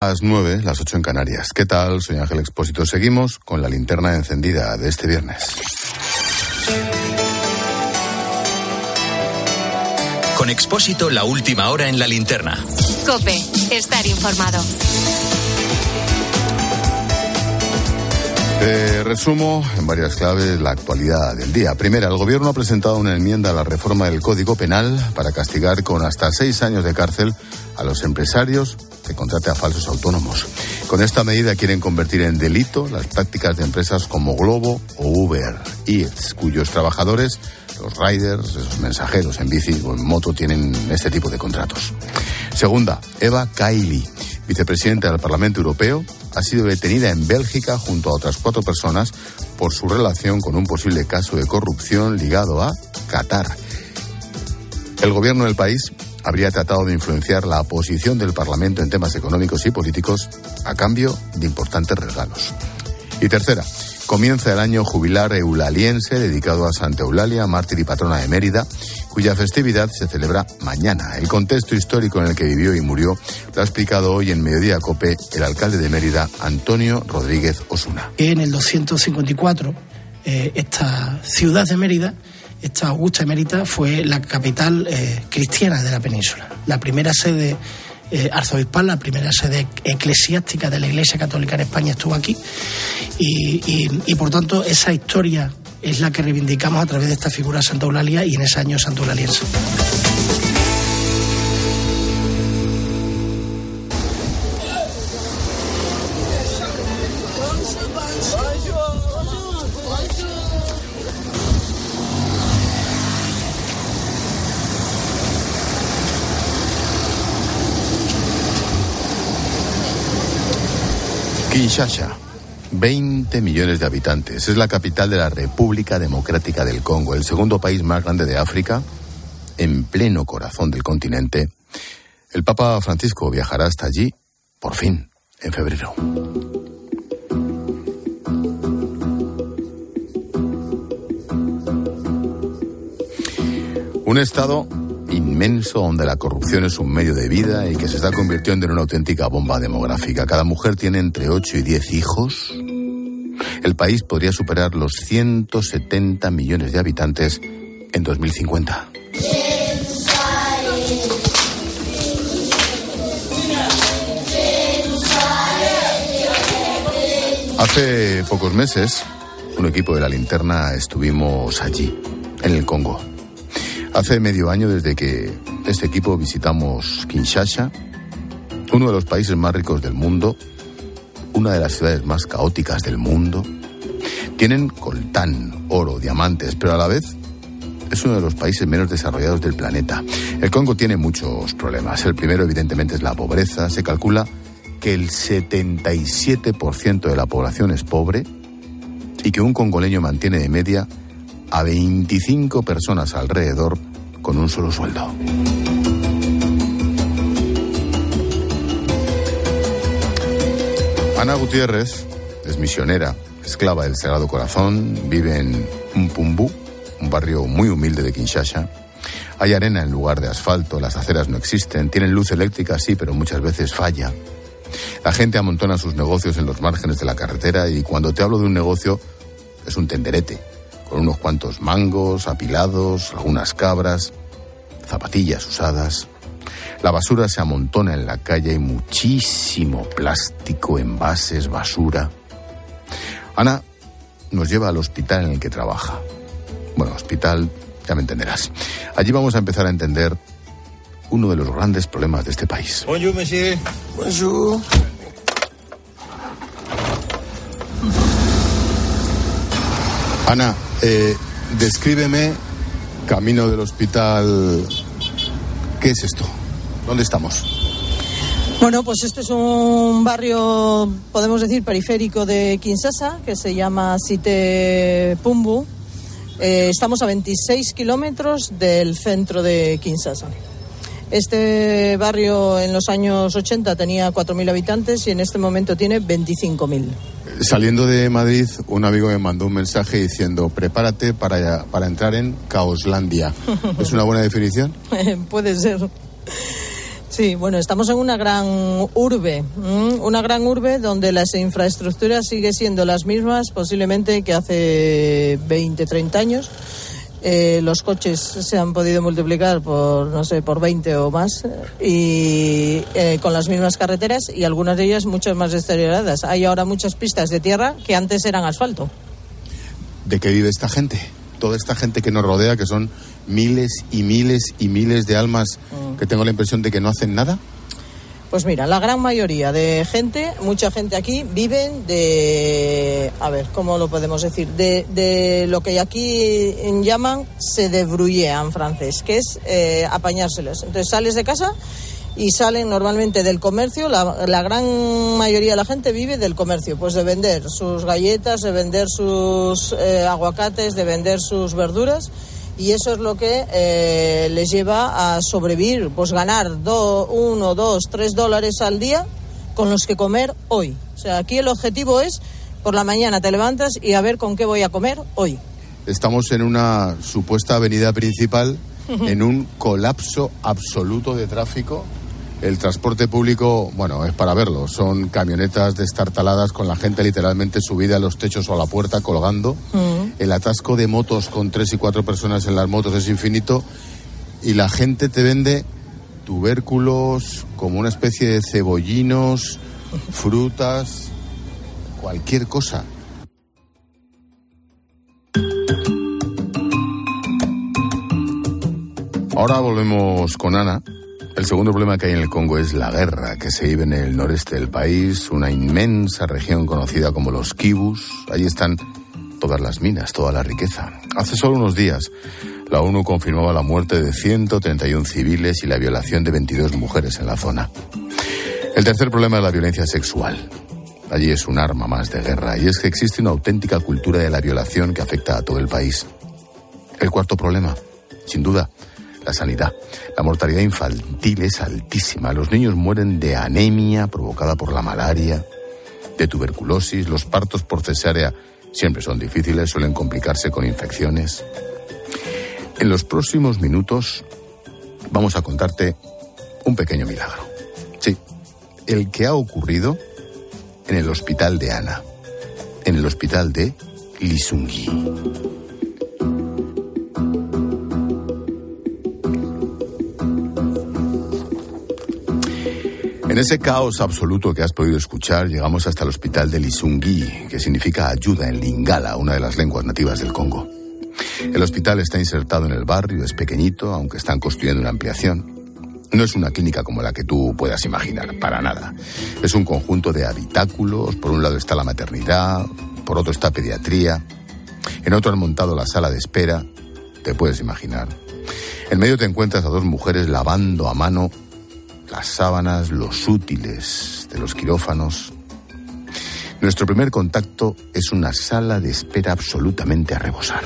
Las nueve, las ocho en Canarias. ¿Qué tal? Soy Ángel Expósito. Seguimos con la linterna encendida de este viernes. Con Expósito, la última hora en la linterna. Cope, estar informado. Te resumo en varias claves la actualidad del día. Primera, el Gobierno ha presentado una enmienda a la reforma del Código Penal para castigar con hasta seis años de cárcel a los empresarios que contrate a falsos autónomos. Con esta medida quieren convertir en delito las prácticas de empresas como Globo o Uber Eats, cuyos trabajadores, los riders, esos mensajeros en bici o en moto, tienen este tipo de contratos. Segunda, Eva Kaili, vicepresidenta del Parlamento Europeo, ha sido detenida en Bélgica junto a otras cuatro personas por su relación con un posible caso de corrupción ligado a Qatar. El gobierno del país habría tratado de influenciar la posición del Parlamento en temas económicos y políticos a cambio de importantes regalos. Y tercera, comienza el año jubilar eulaliense dedicado a Santa Eulalia, mártir y patrona de Mérida, cuya festividad se celebra mañana. El contexto histórico en el que vivió y murió lo ha explicado hoy en Mediodía Cope el alcalde de Mérida, Antonio Rodríguez Osuna. En el 254, eh, esta ciudad de Mérida esta augusta emérita fue la capital eh, cristiana de la península, la primera sede eh, arzobispal, la primera sede eclesiástica de la Iglesia Católica en España estuvo aquí y, por tanto esa historia es la que reivindicamos a través de esta figura Santa Eulalia y en ese año Santa Eulaliense. Kinshasa, 20 millones de habitantes. Es la capital de la República Democrática del Congo, el segundo país más grande de África, en pleno corazón del continente. El Papa Francisco viajará hasta allí, por fin, en febrero. Un estado inmenso donde la corrupción es un medio de vida y que se está convirtiendo en una auténtica bomba demográfica. Cada mujer tiene entre 8 y 10 hijos. El país podría superar los 170 millones de habitantes en 2050. Hace pocos meses, un equipo de la linterna estuvimos allí, en el Congo. Hace medio año desde que este equipo visitamos Kinshasa, uno de los países más ricos del mundo, una de las ciudades más caóticas del mundo. Tienen coltán, oro, diamantes, pero a la vez es uno de los países menos desarrollados del planeta. El Congo tiene muchos problemas. El primero, evidentemente, es la pobreza. Se calcula que el 77% de la población es pobre y que un congoleño mantiene de media a 25 personas alrededor con un solo sueldo. Ana Gutiérrez es misionera, esclava del Sagrado Corazón, vive en Mpumbu, un barrio muy humilde de Kinshasa. Hay arena en lugar de asfalto, las aceras no existen, tienen luz eléctrica sí, pero muchas veces falla. La gente amontona sus negocios en los márgenes de la carretera y cuando te hablo de un negocio es un tenderete con unos cuantos mangos apilados, algunas cabras, zapatillas usadas. La basura se amontona en la calle, hay muchísimo plástico, envases, basura. Ana nos lleva al hospital en el que trabaja. Bueno, hospital, ya me entenderás. Allí vamos a empezar a entender uno de los grandes problemas de este país. Bonjour, monsieur. Bonjour. Ana, eh, descríbeme camino del hospital. ¿Qué es esto? ¿Dónde estamos? Bueno, pues este es un barrio, podemos decir, periférico de Kinshasa, que se llama Site Pumbu. Eh, estamos a 26 kilómetros del centro de Kinshasa. Este barrio en los años 80 tenía 4.000 habitantes y en este momento tiene 25.000. Saliendo de Madrid, un amigo me mandó un mensaje diciendo, prepárate para, para entrar en Caoslandia. ¿Es una buena definición? Puede ser. Sí, bueno, estamos en una gran urbe, una gran urbe donde las infraestructuras siguen siendo las mismas posiblemente que hace 20, 30 años. Eh, los coches se han podido multiplicar por, no sé, por 20 o más y eh, con las mismas carreteras y algunas de ellas mucho más deterioradas. Hay ahora muchas pistas de tierra que antes eran asfalto. ¿De qué vive esta gente? Toda esta gente que nos rodea, que son miles y miles y miles de almas mm. que tengo la impresión de que no hacen nada. Pues mira, la gran mayoría de gente, mucha gente aquí, viven de, a ver, ¿cómo lo podemos decir? De, lo que aquí llaman se debrouiller en francés, que es eh, apañárselos. Entonces sales de casa y salen normalmente del comercio, la, la, gran mayoría de la gente vive del comercio, pues de vender sus galletas, de vender sus eh, aguacates, de vender sus verduras y eso es lo que eh, les lleva a sobrevivir, pues ganar do, uno, dos, tres dólares al día con los que comer hoy. O sea, aquí el objetivo es por la mañana te levantas y a ver con qué voy a comer hoy. Estamos en una supuesta avenida principal, en un colapso absoluto de tráfico el transporte público, bueno, es para verlo. Son camionetas destartaladas con la gente literalmente subida a los techos o a la puerta colgando. Mm. El atasco de motos con tres y cuatro personas en las motos es infinito. Y la gente te vende tubérculos como una especie de cebollinos, frutas, cualquier cosa. Ahora volvemos con Ana el segundo problema que hay en el Congo es la guerra que se vive en el noreste del país, una inmensa región conocida como los Kibus. Allí están todas las minas, toda la riqueza. Hace solo unos días, la ONU confirmaba la muerte de 131 civiles y la violación de 22 mujeres en la zona. El tercer problema es la violencia sexual. Allí es un arma más de guerra y es que existe una auténtica cultura de la violación que afecta a todo el país. El cuarto problema, sin duda, la sanidad. La mortalidad infantil es altísima. Los niños mueren de anemia provocada por la malaria, de tuberculosis. Los partos por cesárea siempre son difíciles, suelen complicarse con infecciones. En los próximos minutos vamos a contarte un pequeño milagro. Sí, el que ha ocurrido en el hospital de Ana, en el hospital de Lisungi. En ese caos absoluto que has podido escuchar, llegamos hasta el hospital de Lisungi, que significa ayuda en Lingala, una de las lenguas nativas del Congo. El hospital está insertado en el barrio, es pequeñito, aunque están construyendo una ampliación. No es una clínica como la que tú puedas imaginar, para nada. Es un conjunto de habitáculos, por un lado está la maternidad, por otro está pediatría, en otro han montado la sala de espera, te puedes imaginar. En medio te encuentras a dos mujeres lavando a mano las sábanas, los útiles de los quirófanos. Nuestro primer contacto es una sala de espera absolutamente a rebosar.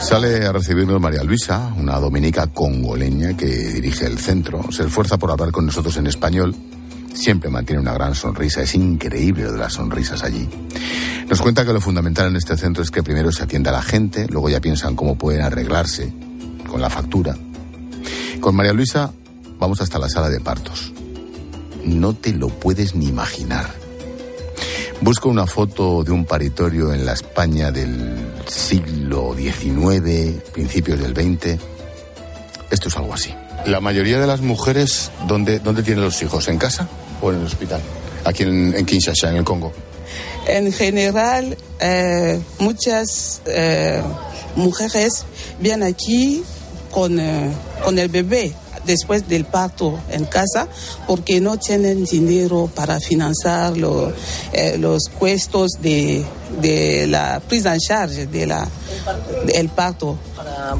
Sale a recibirnos María Luisa, una dominica congoleña que dirige el centro. Se esfuerza por hablar con nosotros en español. Siempre mantiene una gran sonrisa. Es increíble de las sonrisas allí. Nos cuenta que lo fundamental en este centro es que primero se atienda a la gente, luego ya piensan cómo pueden arreglarse con la factura. Con María Luisa vamos hasta la sala de partos. No te lo puedes ni imaginar. Busco una foto de un paritorio en la España del siglo XIX, principios del XX. Esto es algo así. La mayoría de las mujeres, ¿dónde, dónde tienen los hijos? ¿En casa o en el hospital? Aquí en, Kinshasa, en el Congo. En general, eh, muchas eh, mujeres vienen aquí con, eh, con el bebé después del parto en casa porque no tienen dinero para financiar eh, los costos de, de, la prisa en charge de la, del parto.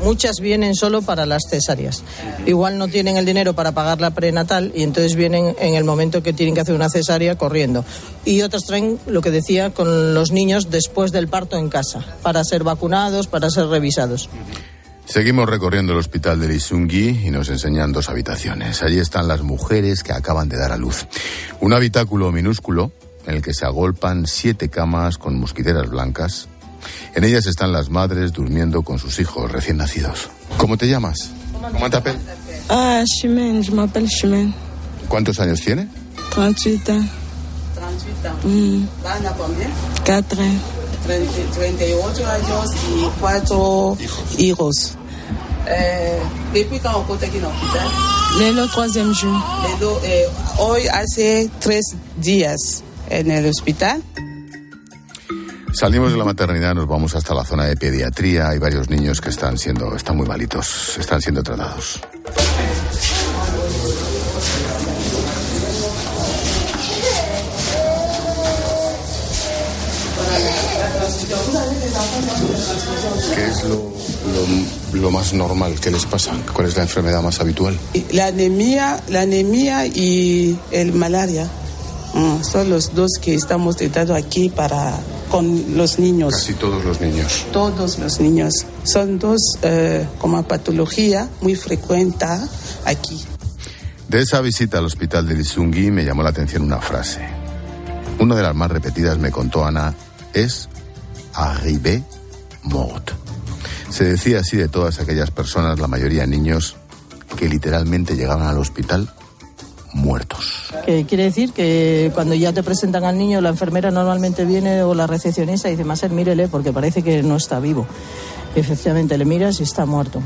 muchas vienen solo para las cesáreas. Igual no tienen el dinero para pagar la prenatal y entonces vienen en el momento que tienen que hacer una cesárea corriendo. Y otras traen, lo que decía, con los niños después del parto en casa, para ser vacunados, para ser revisados. Seguimos recorriendo el hospital de Lisungi y nos enseñan dos habitaciones. Allí están las mujeres que acaban de dar a luz. Un habitáculo minúsculo en el que se agolpan siete camas con mosquiteras blancas, En ellas están las madres durmiendo con sus hijos recién nacidos. ¿Cómo te llamas? ¿Cómo te Ah, Chimène, je m'appelle Chimène. ¿Cuántos años tiene? 38 ans. 38 ans. Mm, ¿Van a comer? 4 ans. 38 años y cuatro hijos. Eh, ¿Depuis quand on compte aquí en el hospital? Le troisième jour. Eh, hoy hace tres días en el hospital. Salimos de la maternidad, nos vamos hasta la zona de pediatría. Hay varios niños que están siendo, están muy malitos, están siendo tratados. ¿Qué es lo, lo- lo más normal que les pasa? ¿Cuál es la enfermedad más habitual? La anemia, la anemia y el malaria mm, son los dos que estamos tratando aquí para con los niños. Casi todos los niños. Todos los niños. Son dos eh, como patología muy frecuente aquí. De esa visita al hospital de Lisungui me llamó la atención una frase. Una de las más repetidas, me contó Ana, es arrivé mort. Se decía así de todas aquellas personas, la mayoría niños, que literalmente llegaban al hospital muertos. Que quiere decir que cuando ya te presentan al niño, la enfermera normalmente viene o la recepcionista y dice, Maser, mírele porque parece que no está vivo. Efectivamente le miras y está muerto.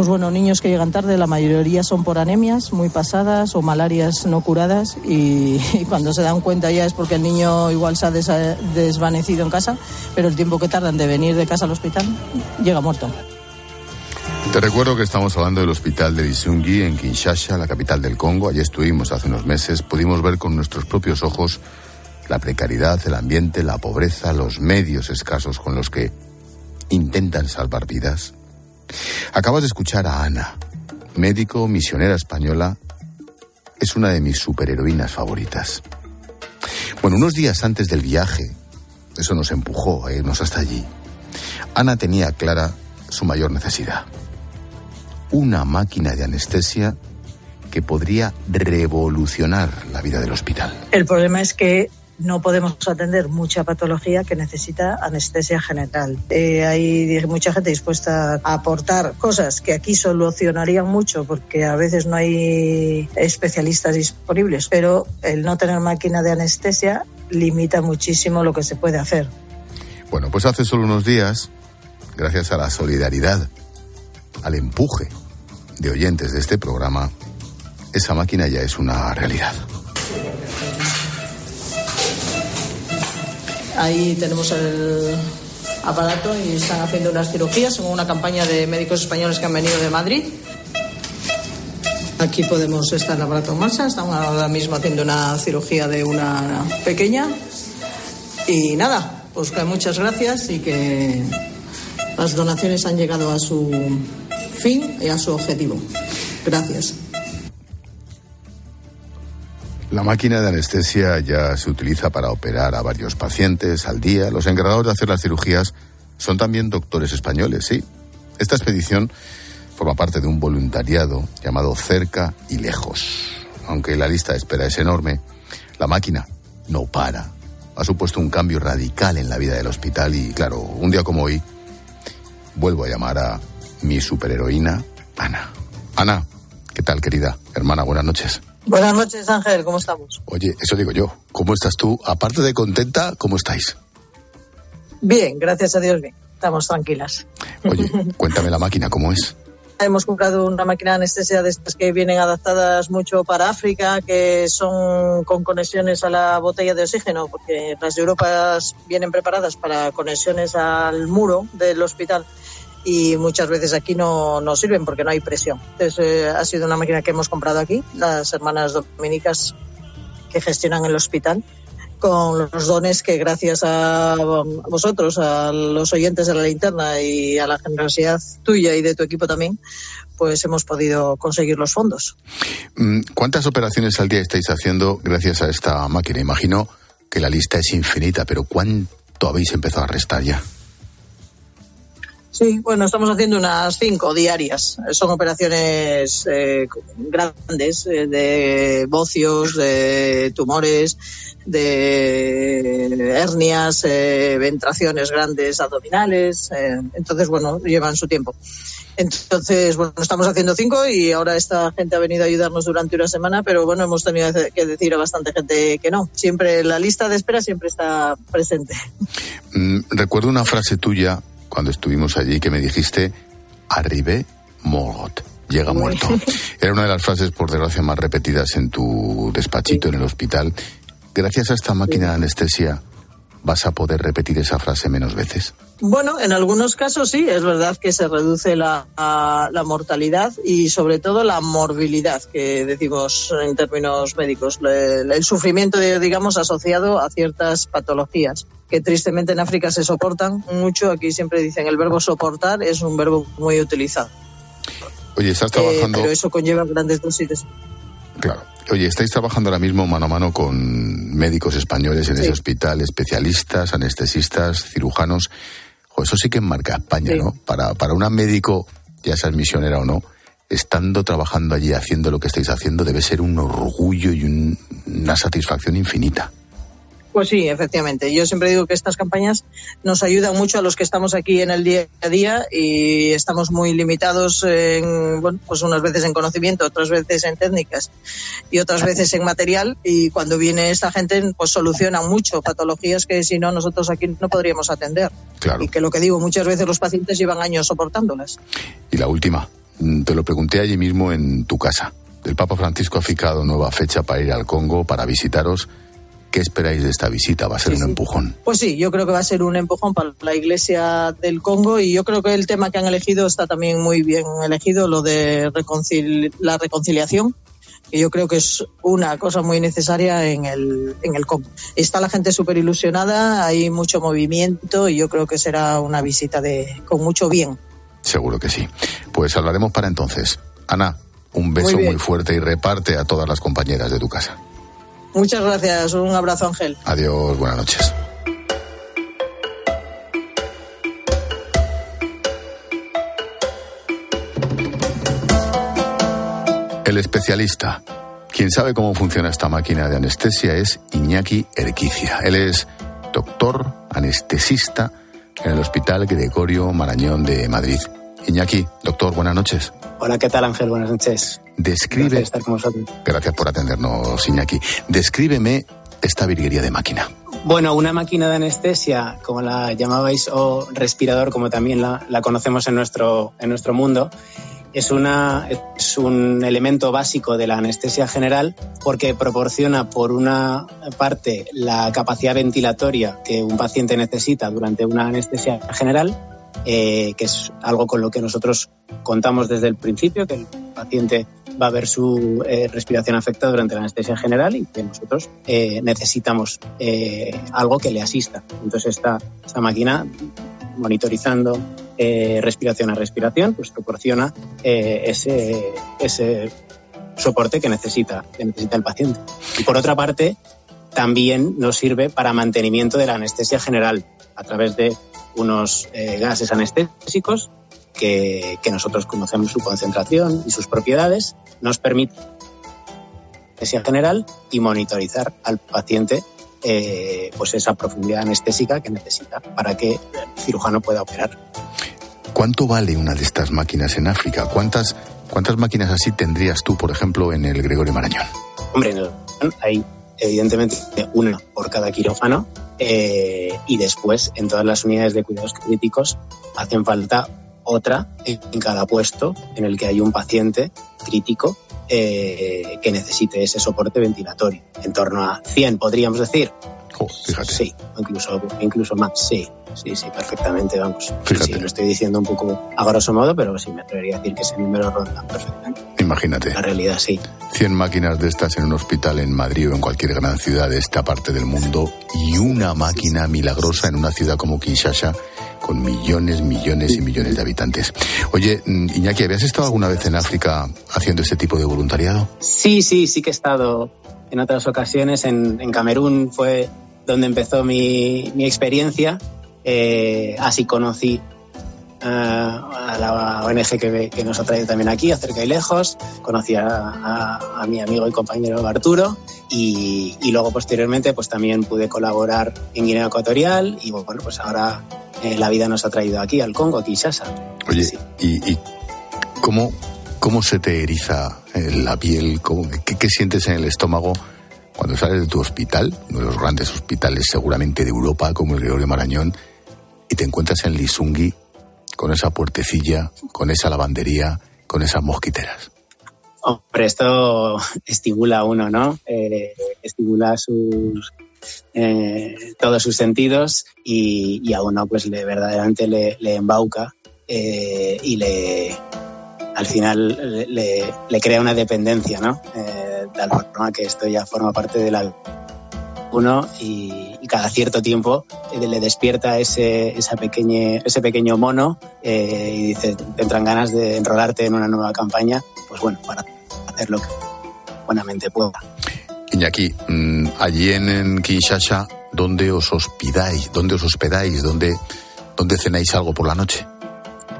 Pues bueno, niños que llegan tarde, la mayoría son por anemias muy pasadas o malarias no curadas y, cuando se dan cuenta ya es porque el niño igual se ha desvanecido en casa, pero el tiempo que tardan de venir de casa al hospital llega muerto. Te recuerdo que estamos hablando del hospital de Lisungi en Kinshasa, la capital del Congo. Allí estuvimos hace unos meses. Pudimos ver con nuestros propios ojos la precariedad, el ambiente, la pobreza, los medios escasos con los que intentan salvar vidas. Acabas de escuchar a Ana, médico, misionera española. Es una de mis superheroínas favoritas. Bueno, unos días antes del viaje, eso nos empujó a irnos hasta allí. Ana tenía clara su mayor necesidad. Una máquina de anestesia que podría revolucionar la vida del hospital. El problema es que no podemos atender mucha patología que necesita anestesia general. Eh, hay mucha gente dispuesta a aportar cosas que aquí solucionarían mucho porque a veces no hay especialistas disponibles, pero el no tener máquina de anestesia limita muchísimo lo que se puede hacer. Bueno, pues hace solo unos días, gracias a la solidaridad, al empuje de oyentes de este programa, esa máquina ya es una realidad. Ahí tenemos el aparato y están haciendo unas cirugías en una campaña de médicos españoles que han venido de Madrid. Aquí podemos estar el aparato en marcha. Están ahora mismo haciendo una cirugía de una pequeña. Y nada, pues que muchas gracias y que las donaciones han llegado a su fin y a su objetivo. Gracias. La máquina de anestesia ya se utiliza para operar a varios pacientes al día. Los encargados de hacer las cirugías son también doctores españoles, sí. Esta expedición forma parte de un voluntariado llamado Cerca y Lejos. Aunque la lista de espera es enorme, la máquina no para. Ha supuesto un cambio radical en la vida del hospital y, claro, un día como hoy, vuelvo a llamar a mi superheroína, Ana. Ana, ¿qué tal, querida? Hermana, buenas noches. Buenas noches, Ángel. ¿Cómo estamos? Oye, eso digo yo. ¿Cómo estás tú? Aparte de contenta, ¿cómo estáis? Bien, gracias a Dios, bien. Estamos tranquilas. Oye, cuéntame la máquina, ¿cómo es? Hemos comprado una máquina de anestesia de estas que vienen adaptadas mucho para África, que son con conexiones a la botella de oxígeno, porque las de Europa vienen preparadas para conexiones al muro del hospital y muchas veces aquí no, no sirven porque no hay presión. Entonces, eh, ha sido una máquina que hemos comprado aquí, las hermanas dominicas que gestionan el hospital con los dones que gracias a vosotros, a los oyentes de la linterna y a la generosidad tuya y de tu equipo también, pues hemos podido conseguir los fondos. Mm, ¿Cuántas operaciones al día estáis haciendo gracias a esta máquina? Imagino que la lista es infinita, pero ¿cuánto habéis empezado a restar ya? Sí, bueno, estamos haciendo unas cinco diarias. Son operaciones eh, grandes eh, de bocios, de tumores, de hernias, eh, ventraciones grandes abdominales. eh, entonces, bueno, llevan su tiempo. Entonces, bueno, estamos haciendo cinco y ahora esta gente ha venido a ayudarnos durante una semana, pero bueno, hemos tenido que decir a bastante gente que no. Siempre la lista de espera siempre está presente. Mm, recuerdo una frase tuya cuando estuvimos allí que me dijiste, arribé Morgot. Llega muerto. Era una de las frases, por desgracia, más repetidas en tu despachito en el hospital. Gracias a esta máquina de anestesia, ¿vas a poder repetir esa frase menos veces? Bueno, en algunos casos sí, es verdad que se reduce la, a- la mortalidad y sobre todo la morbilidad, que decimos en términos médicos, el, el sufrimiento, digamos, asociado a ciertas patologías, que tristemente en África se soportan mucho. Aquí siempre dicen el verbo soportar es un verbo muy utilizado, Oye, estás Eh, trabajando... pero eso conlleva grandes dosis. Claro. Oye, estáis trabajando ahora mismo mano a mano con médicos españoles en Sí. ese hospital, especialistas, anestesistas, cirujanos. Eso sí que marca España, Sí. ¿no? Para, para un médico, ya seas misionera o no, estando trabajando allí, haciendo lo que estáis haciendo, debe ser un orgullo y un- una satisfacción infinita. Pues sí, efectivamente. Yo siempre digo que estas campañas nos ayudan mucho a los que estamos aquí en el día a día y estamos muy limitados en, bueno, pues unas veces en conocimiento, otras veces en técnicas y otras veces en material. Y cuando viene esta gente, pues soluciona mucho patologías que si no nosotros aquí no podríamos atender. Claro. Y que lo que digo, muchas veces los pacientes llevan años soportándolas. Y la última, mm, te lo pregunté allí mismo en tu casa. El Papa Francisco ha fijado nueva fecha para ir al Congo, para visitaros. ¿Qué esperáis de esta visita? ¿Va a ser Sí, un empujón? Pues sí, yo creo que va a ser un empujón para la Iglesia del Congo y yo creo que el tema que han elegido está también muy bien elegido, lo de reconcil- la reconciliación, que yo creo que es una cosa muy necesaria en el, en el Congo. Está la gente súper ilusionada, hay mucho movimiento y yo creo que será una visita de, con mucho bien. Seguro que sí. Pues hablaremos para entonces. Ana, un beso Muy fuerte y reparte a todas las compañeras de tu casa. Muchas gracias, un abrazo Ángel. Adiós, buenas noches. El especialista. Quien sabe cómo funciona esta máquina de anestesia es Iñaki Erquicia. Él es doctor anestesista en el Hospital Gregorio Marañón de Madrid. Iñaki, doctor, buenas noches. Hola, ¿qué tal Ángel? Buenas noches. Describe, Gracias por estar con vosotros. gracias por atendernos, Iñaki. Descríbeme esta virguería de máquina. Bueno, una máquina de anestesia, como la llamabais, o respirador, como también la, la conocemos en nuestro, en nuestro mundo, es, una, es un elemento básico de la anestesia general porque proporciona, por una parte, la capacidad ventilatoria que un paciente necesita durante una anestesia general, eh, que es algo con lo que nosotros contamos desde el principio, que el paciente va a ver su eh, respiración afectada durante la anestesia general y que nosotros eh, necesitamos algo que le asista. Entonces esta, esta máquina, monitorizando respiración a respiración, pues proporciona ese, ese soporte que necesita, que necesita el paciente. Y por otra parte, también nos sirve para mantenimiento de la anestesia general a través de unos eh, gases anestésicos que, que nosotros conocemos su concentración y sus propiedades, nos permite anestesia general y monitorizar al paciente eh, pues esa profundidad anestésica que necesita para que el cirujano pueda operar. ¿Cuánto vale una de estas máquinas en África? ¿Cuántas, cuántas máquinas así tendrías tú, por ejemplo, en el Gregorio Marañón? Hombre, en el- hay evidentemente una por cada quirófano eh, y después en todas las unidades de cuidados críticos hacen falta otra en cada puesto en el que hay un paciente crítico eh, que necesite ese soporte ventilatorio. En torno a 100, podríamos decir. Jo, fíjate. Sí, incluso, incluso más. Sí, sí, sí, perfectamente, vamos. Fíjate. Sí, lo estoy diciendo un poco a grosso modo, pero sí me atrevería a decir que ese número ronda perfectamente. Imagínate, La realidad sí. 100 máquinas de estas en un hospital en Madrid o en cualquier gran ciudad de esta parte del mundo y una máquina milagrosa en una ciudad como Kinshasa con millones, millones y millones de habitantes. Oye, mm, Iñaki, ¿habías estado alguna vez en África haciendo este tipo de voluntariado? Sí, sí, sí que he estado en otras ocasiones. En, en Camerún fue donde empezó mi, mi experiencia. Eh, así conocí a la ONG que, nos ha traído también aquí, acerca y lejos. Conocí a, mi amigo y compañero Arturo y, luego posteriormente pues también pude colaborar en Guinea Ecuatorial y bueno, pues ahora eh, la vida nos ha traído aquí al Congo, a Kinshasa. Oye, ¿y, cómo, cómo se te eriza la piel? qué, qué sientes en el estómago? Cuando sales de tu hospital, uno de los grandes hospitales seguramente de Europa, como el Gregorio Marañón, y te encuentras en Lisungi con esa puertecilla, con esa lavandería, con esas mosquiteras? Hombre, esto estimula a uno, ¿no? Eh, estimula sus, eh, todos sus sentidos y, a uno pues le, verdaderamente le, embauca eh, y le al final le, crea una dependencia, ¿no? de tal forma que esto ya forma parte de la uno y, cada cierto tiempo eh, le despierta ese, esa ese pequeño mono eh, y dice, te entran ganas de enrolarte en una nueva campaña, pues bueno, para hacer lo que buenamente pueda. Iñaki, mm, allí en, Kinshasa, ¿dónde os hospedáis? ¿Dónde os hospedáis? ¿Dónde, dónde cenáis algo por la noche?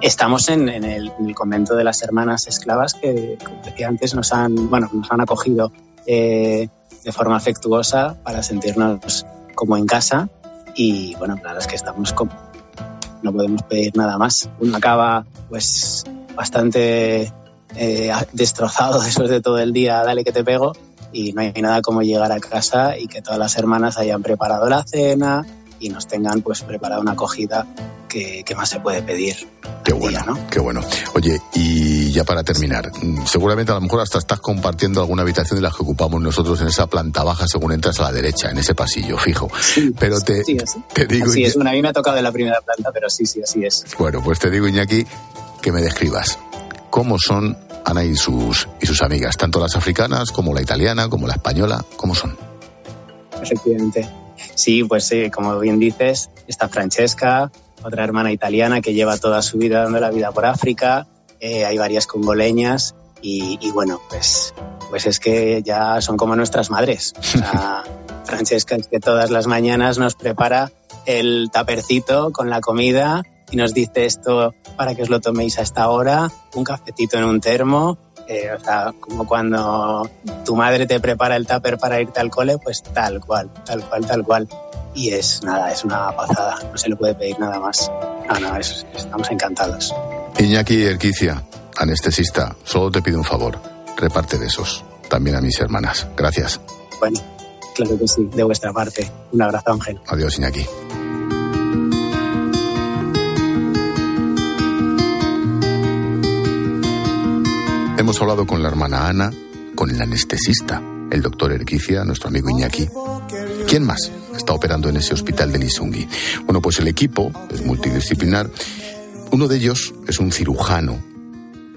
Estamos en, el, convento de las hermanas esclavas que, que antes nos han, bueno, nos han acogido eh, de forma afectuosa para sentirnos como en casa y bueno, la es que estamos como no podemos pedir nada más. Uno acaba pues bastante eh, destrozado después de todo el día, dale que te pego, y no hay nada como llegar a casa y que todas las hermanas hayan preparado la cena y nos tengan pues preparada una acogida que, más se puede pedir. Qué bueno, ¿no? qué bueno. Oye, y ya para terminar, mm, seguramente a lo mejor hasta estás compartiendo alguna habitación de las que ocupamos nosotros en esa planta baja según entras a la derecha, en ese pasillo fijo. pero te, te digo... Sí, es una, a mí me ha tocado de la primera planta, pero sí, sí, así es. Bueno, pues te digo, Iñaki, que me describas cómo son Ana y sus, y sus amigas, tanto las africanas como la italiana, como la española, ¿cómo son? Efectivamente. Sí, pues sí, como bien dices, está Francesca, otra hermana italiana que lleva toda su vida dando la vida por África. Eh, hay varias congoleñas y, bueno, pues, pues es que ya son como nuestras madres. Francesca es que todas las mañanas nos prepara el tapercito con la comida y nos dice esto para que os lo toméis a esta hora, un cafetito en un termo, eh, o sea, como cuando tu madre te prepara el tupper para irte al cole, pues tal cual, tal cual, tal cual y es nada, es una pasada, no se le puede pedir nada más. No, no, estamos encantados. Iñaki Erquicia, anestesista, solo te pido un favor, reparte de esos, también a mis hermanas. Gracias. Bueno, claro que sí, de vuestra parte. Un abrazo, Ángel. Adiós, Iñaki. Hemos hablado con la hermana Ana, con el anestesista, el doctor Erquicia, nuestro amigo Iñaki. ¿Quién más? está operando en ese hospital de Lisungi. Bueno, pues el equipo es multidisciplinar. Uno de ellos es un cirujano.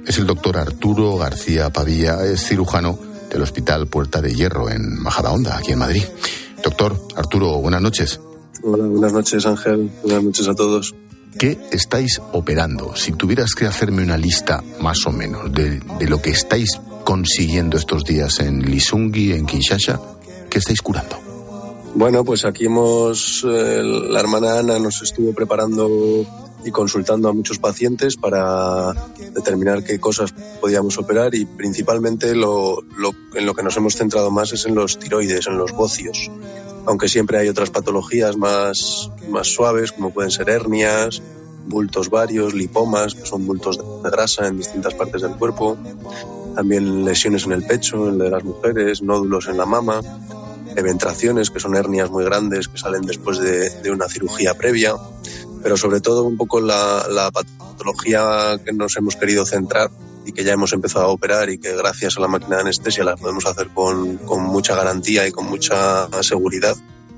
Es el doctor Arturo García Pavía, es cirujano del Hospital Puerta de Hierro en Majadahonda, aquí en Madrid. Doctor Arturo, buenas noches. Hola, buenas noches Ángel, buenas noches a todos. ¿Qué estáis operando? Si tuvieras que hacerme una lista más o menos de, de lo que estáis consiguiendo estos días en Lisungi, en Kinshasa, ¿qué estáis curando? Bueno, pues aquí hemos, eh, la hermana Ana nos estuvo preparando y consultando a muchos pacientes para determinar qué cosas podíamos operar y principalmente lo, en lo que nos hemos centrado más es en los tiroides, en los bocios. Aunque siempre hay otras patologías más, más suaves como pueden ser hernias, bultos varios, lipomas, que son bultos de grasa en distintas partes del cuerpo, también lesiones en el pecho, en de las mujeres, nódulos en la mama eventraciones, que son hernias muy grandes que salen después de, una cirugía previa, pero sobre todo un poco la, patología que nos hemos querido centrar y que ya hemos empezado a operar y que gracias a la máquina de anestesia la podemos hacer con, con mucha garantía y con mucha seguridad,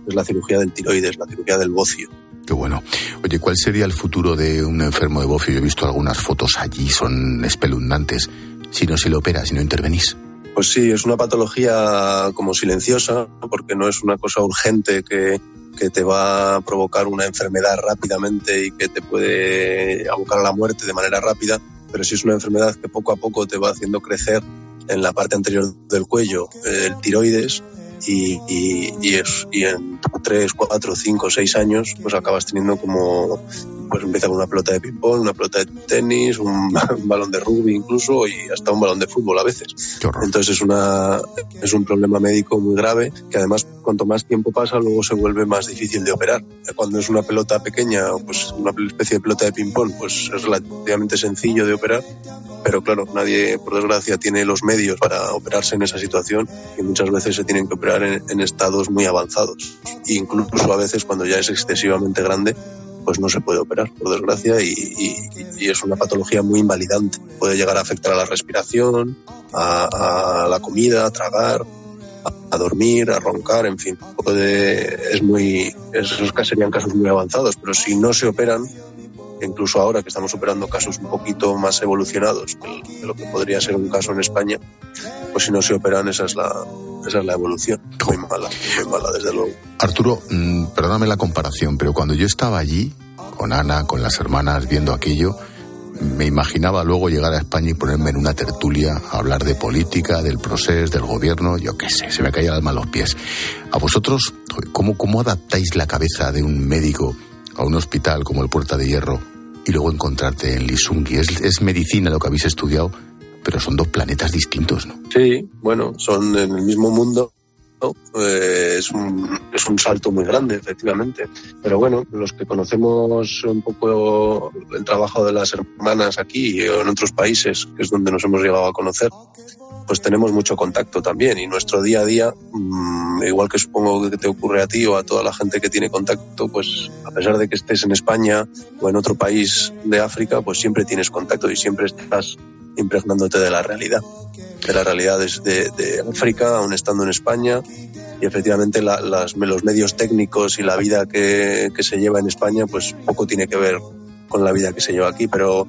es la cirugía del tiroides, la cirugía del bocio. Qué bueno. Oye, ¿cuál sería el futuro de un enfermo de bocio? Yo he visto algunas fotos allí, son espeluznantes. Si no se le opera, si no intervenís. Pues sí, es una patología como silenciosa, porque no es una cosa urgente que, que te va a provocar una enfermedad rápidamente y que te puede abocar a la muerte de manera rápida, pero sí es una enfermedad que poco a poco te va haciendo crecer en la parte anterior del cuello. El tiroides y, y, es, y en tres, cuatro, cinco, seis años, pues acabas teniendo como, pues empieza con una pelota de ping-pong, una pelota de tenis, un, balón de rugby incluso y hasta un balón de fútbol a veces. Entonces es, una, es un problema médico muy grave que además cuanto más tiempo pasa luego se vuelve más difícil de operar. Cuando es una pelota pequeña, pues una especie de pelota de ping-pong, pues es relativamente sencillo de operar, pero claro, nadie por desgracia tiene los medios para operarse en esa situación y muchas veces se tienen que operar en, estados muy avanzados. Incluso a veces cuando ya es excesivamente grande, pues no se puede operar, por desgracia, y, es una patología muy invalidante. Puede llegar a afectar a la respiración, a, la comida, a tragar, a, dormir, a roncar, en fin. Puede, es muy, esos serían casos muy avanzados, pero si no se operan, incluso ahora que estamos operando casos un poquito más evolucionados que lo que podría ser un caso en España, pues si no se operan, esa es la, esa es la evolución. Muy mala, muy mala, desde luego. Arturo, mm, perdóname la comparación, pero cuando yo estaba allí, con Ana, con las hermanas, viendo aquello, me imaginaba luego llegar a España y ponerme en una tertulia a hablar de política, del proceso, del gobierno, yo qué sé, se me caía el alma a los pies. A vosotros, ¿cómo, ¿cómo adaptáis la cabeza de un médico a un hospital como el Puerta de Hierro y luego encontrarte en Lisungi? Es, es medicina lo que habéis estudiado, pero son dos planetas distintos, ¿no? Sí, bueno, son en el mismo mundo, eh, es, un, es un salto muy grande, efectivamente. Pero bueno, los que conocemos un poco el trabajo de las hermanas aquí o en otros países, que es donde nos hemos llegado a conocer, pues tenemos mucho contacto también y nuestro día a día, mm, igual que supongo que te ocurre a ti o a toda la gente que tiene contacto, pues a pesar de que estés en España o en otro país de África, pues siempre tienes contacto y siempre estás impregnándote de la realidad, de las realidades de, de África, aún estando en España. Y efectivamente los medios técnicos y la vida que se lleva en España, pues poco tiene que ver con la vida que se lleva aquí, pero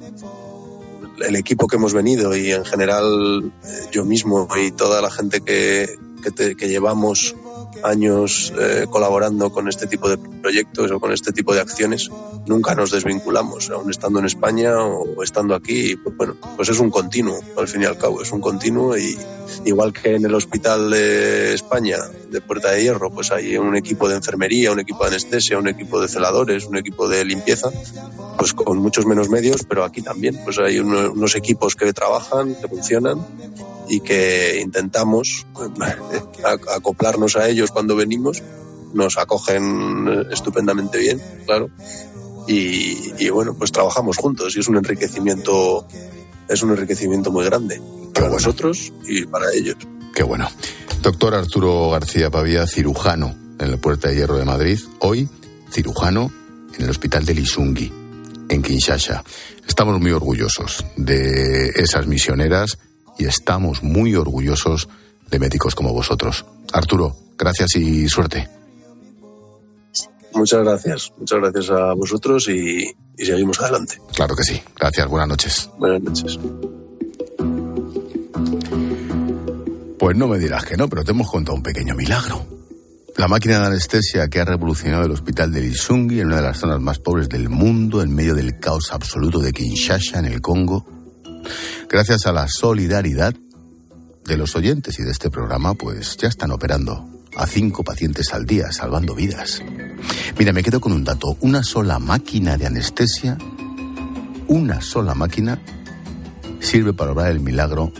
el equipo que hemos venido y en general eh, yo mismo y toda la gente que, que, que llevamos años eh, colaborando con este tipo de proyectos o con este tipo de acciones, nunca nos desvinculamos, aún estando en España o estando aquí. Pues, bueno, pues es un continuo, al fin y al cabo, es un continuo y igual que en el Hospital de España, de Puerta de Hierro, pues hay un equipo de enfermería, un equipo de anestesia, un equipo de celadores, un equipo de limpieza, pues con muchos menos medios, pero aquí también, pues hay unos equipos que trabajan, que funcionan y que intentamos acoplarnos a ellos cuando venimos. Nos acogen estupendamente bien, claro. Y, bueno, pues trabajamos juntos y es un enriquecimiento, es un enriquecimiento muy grande para nosotros y para ellos. Qué bueno. Doctor Arturo García Pavía, cirujano en la Puerta de Hierro de Madrid, hoy cirujano en el Hospital de Lisungi, en Kinshasa. Estamos muy orgullosos de esas misioneras y estamos muy orgullosos de médicos como vosotros. Arturo, gracias y suerte. Muchas gracias, muchas gracias a vosotros y, seguimos adelante. Claro que sí. Gracias, buenas noches. Buenas noches. Pues no me dirás que no, pero te hemos contado un pequeño milagro. La máquina de anestesia que ha revolucionado el hospital de Lisungi en una de las zonas más pobres del mundo, en medio del caos absoluto de Kinshasa, en el Congo, Gracias a la solidaridad de los oyentes y de este programa, pues ya están operando a cinco pacientes al día, salvando vidas. Mira, me quedo con un dato. Una sola máquina de anestesia, una sola máquina, sirve para obrar el milagro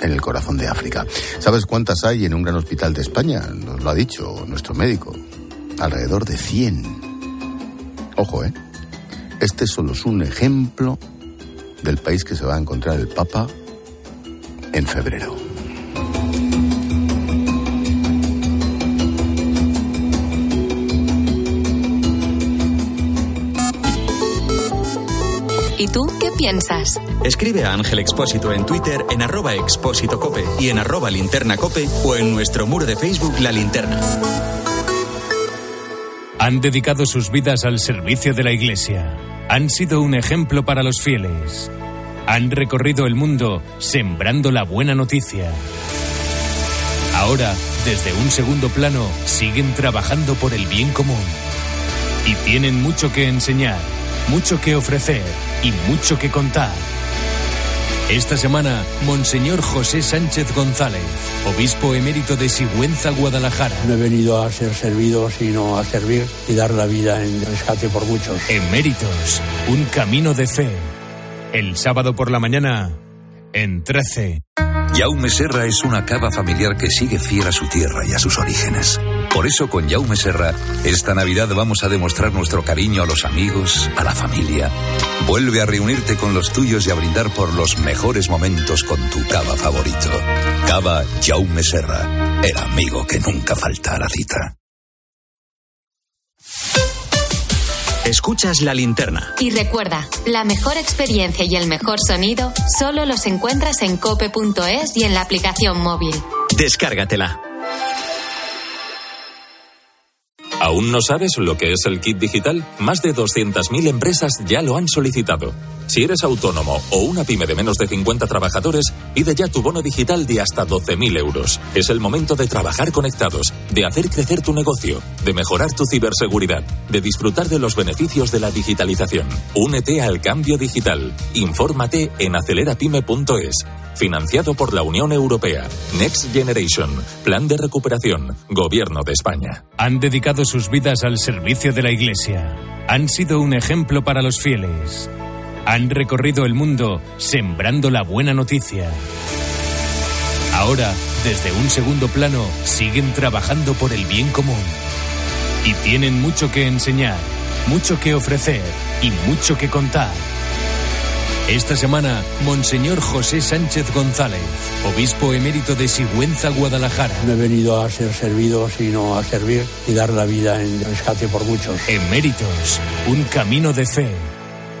en el corazón de África. ¿Sabes cuántas hay en un gran hospital de España? Nos lo ha dicho nuestro médico. Alrededor de 100. Ojo, ¿eh? Este solo es un ejemplo del país que se va a encontrar el Papa en febrero. ¿Y tú qué piensas? Escribe a Ángel Expósito en Twitter en arroba expósito cope y en arroba linterna cope o en nuestro muro de Facebook La Linterna. Han dedicado sus vidas al servicio de la Iglesia. Han sido un ejemplo para los fieles han recorrido el mundo sembrando la buena noticia. Ahora, desde un segundo plano, siguen trabajando por el bien común. Y tienen mucho que enseñar, mucho que ofrecer y mucho que contar. Esta semana, Monseñor José Sánchez González, obispo emérito de Sigüenza, Guadalajara. No he venido a ser servido, sino a servir y dar la vida en rescate por muchos. Eméritos, un camino de fe. El sábado por la mañana, en 13. Jaume Serra es una cava familiar que sigue fiel a su tierra y a sus orígenes. Por eso con Jaume Serra, esta Navidad vamos a demostrar nuestro cariño a los amigos, a la familia. Vuelve a reunirte con los tuyos y a brindar por los mejores momentos con tu cava favorito. Cava Jaume Serra, el amigo que nunca falta a la cita. Escuchas la linterna. Y recuerda, la mejor experiencia y el mejor sonido solo los encuentras en cope.es y en la aplicación móvil. Descárgatela. ¿Aún no sabes lo que es el kit digital? Más de 200.000 empresas ya lo han solicitado. Si eres autónomo o una pyme de menos de 50 trabajadores, pide ya tu bono digital de hasta 12.000 euros. Es el momento de trabajar conectados, de hacer crecer tu negocio, de mejorar tu ciberseguridad, de disfrutar de los beneficios de la digitalización. Únete al cambio digital. Infórmate en acelerapyme.es. Financiado por la Unión Europea. Next Generation. Plan de recuperación. Gobierno de España. Han dedicado sus vidas al servicio de la Iglesia. Han sido un ejemplo para los fieles. Han recorrido el mundo sembrando la buena noticia. Ahora, desde un segundo plano, siguen trabajando por el bien común. Y tienen mucho que enseñar, mucho que ofrecer y mucho que contar. Esta semana, Monseñor José Sánchez González, obispo emérito de Sigüenza, Guadalajara. No he venido a ser servido, sino a servir y dar la vida en rescate por muchos. Eméritos, un camino de fe.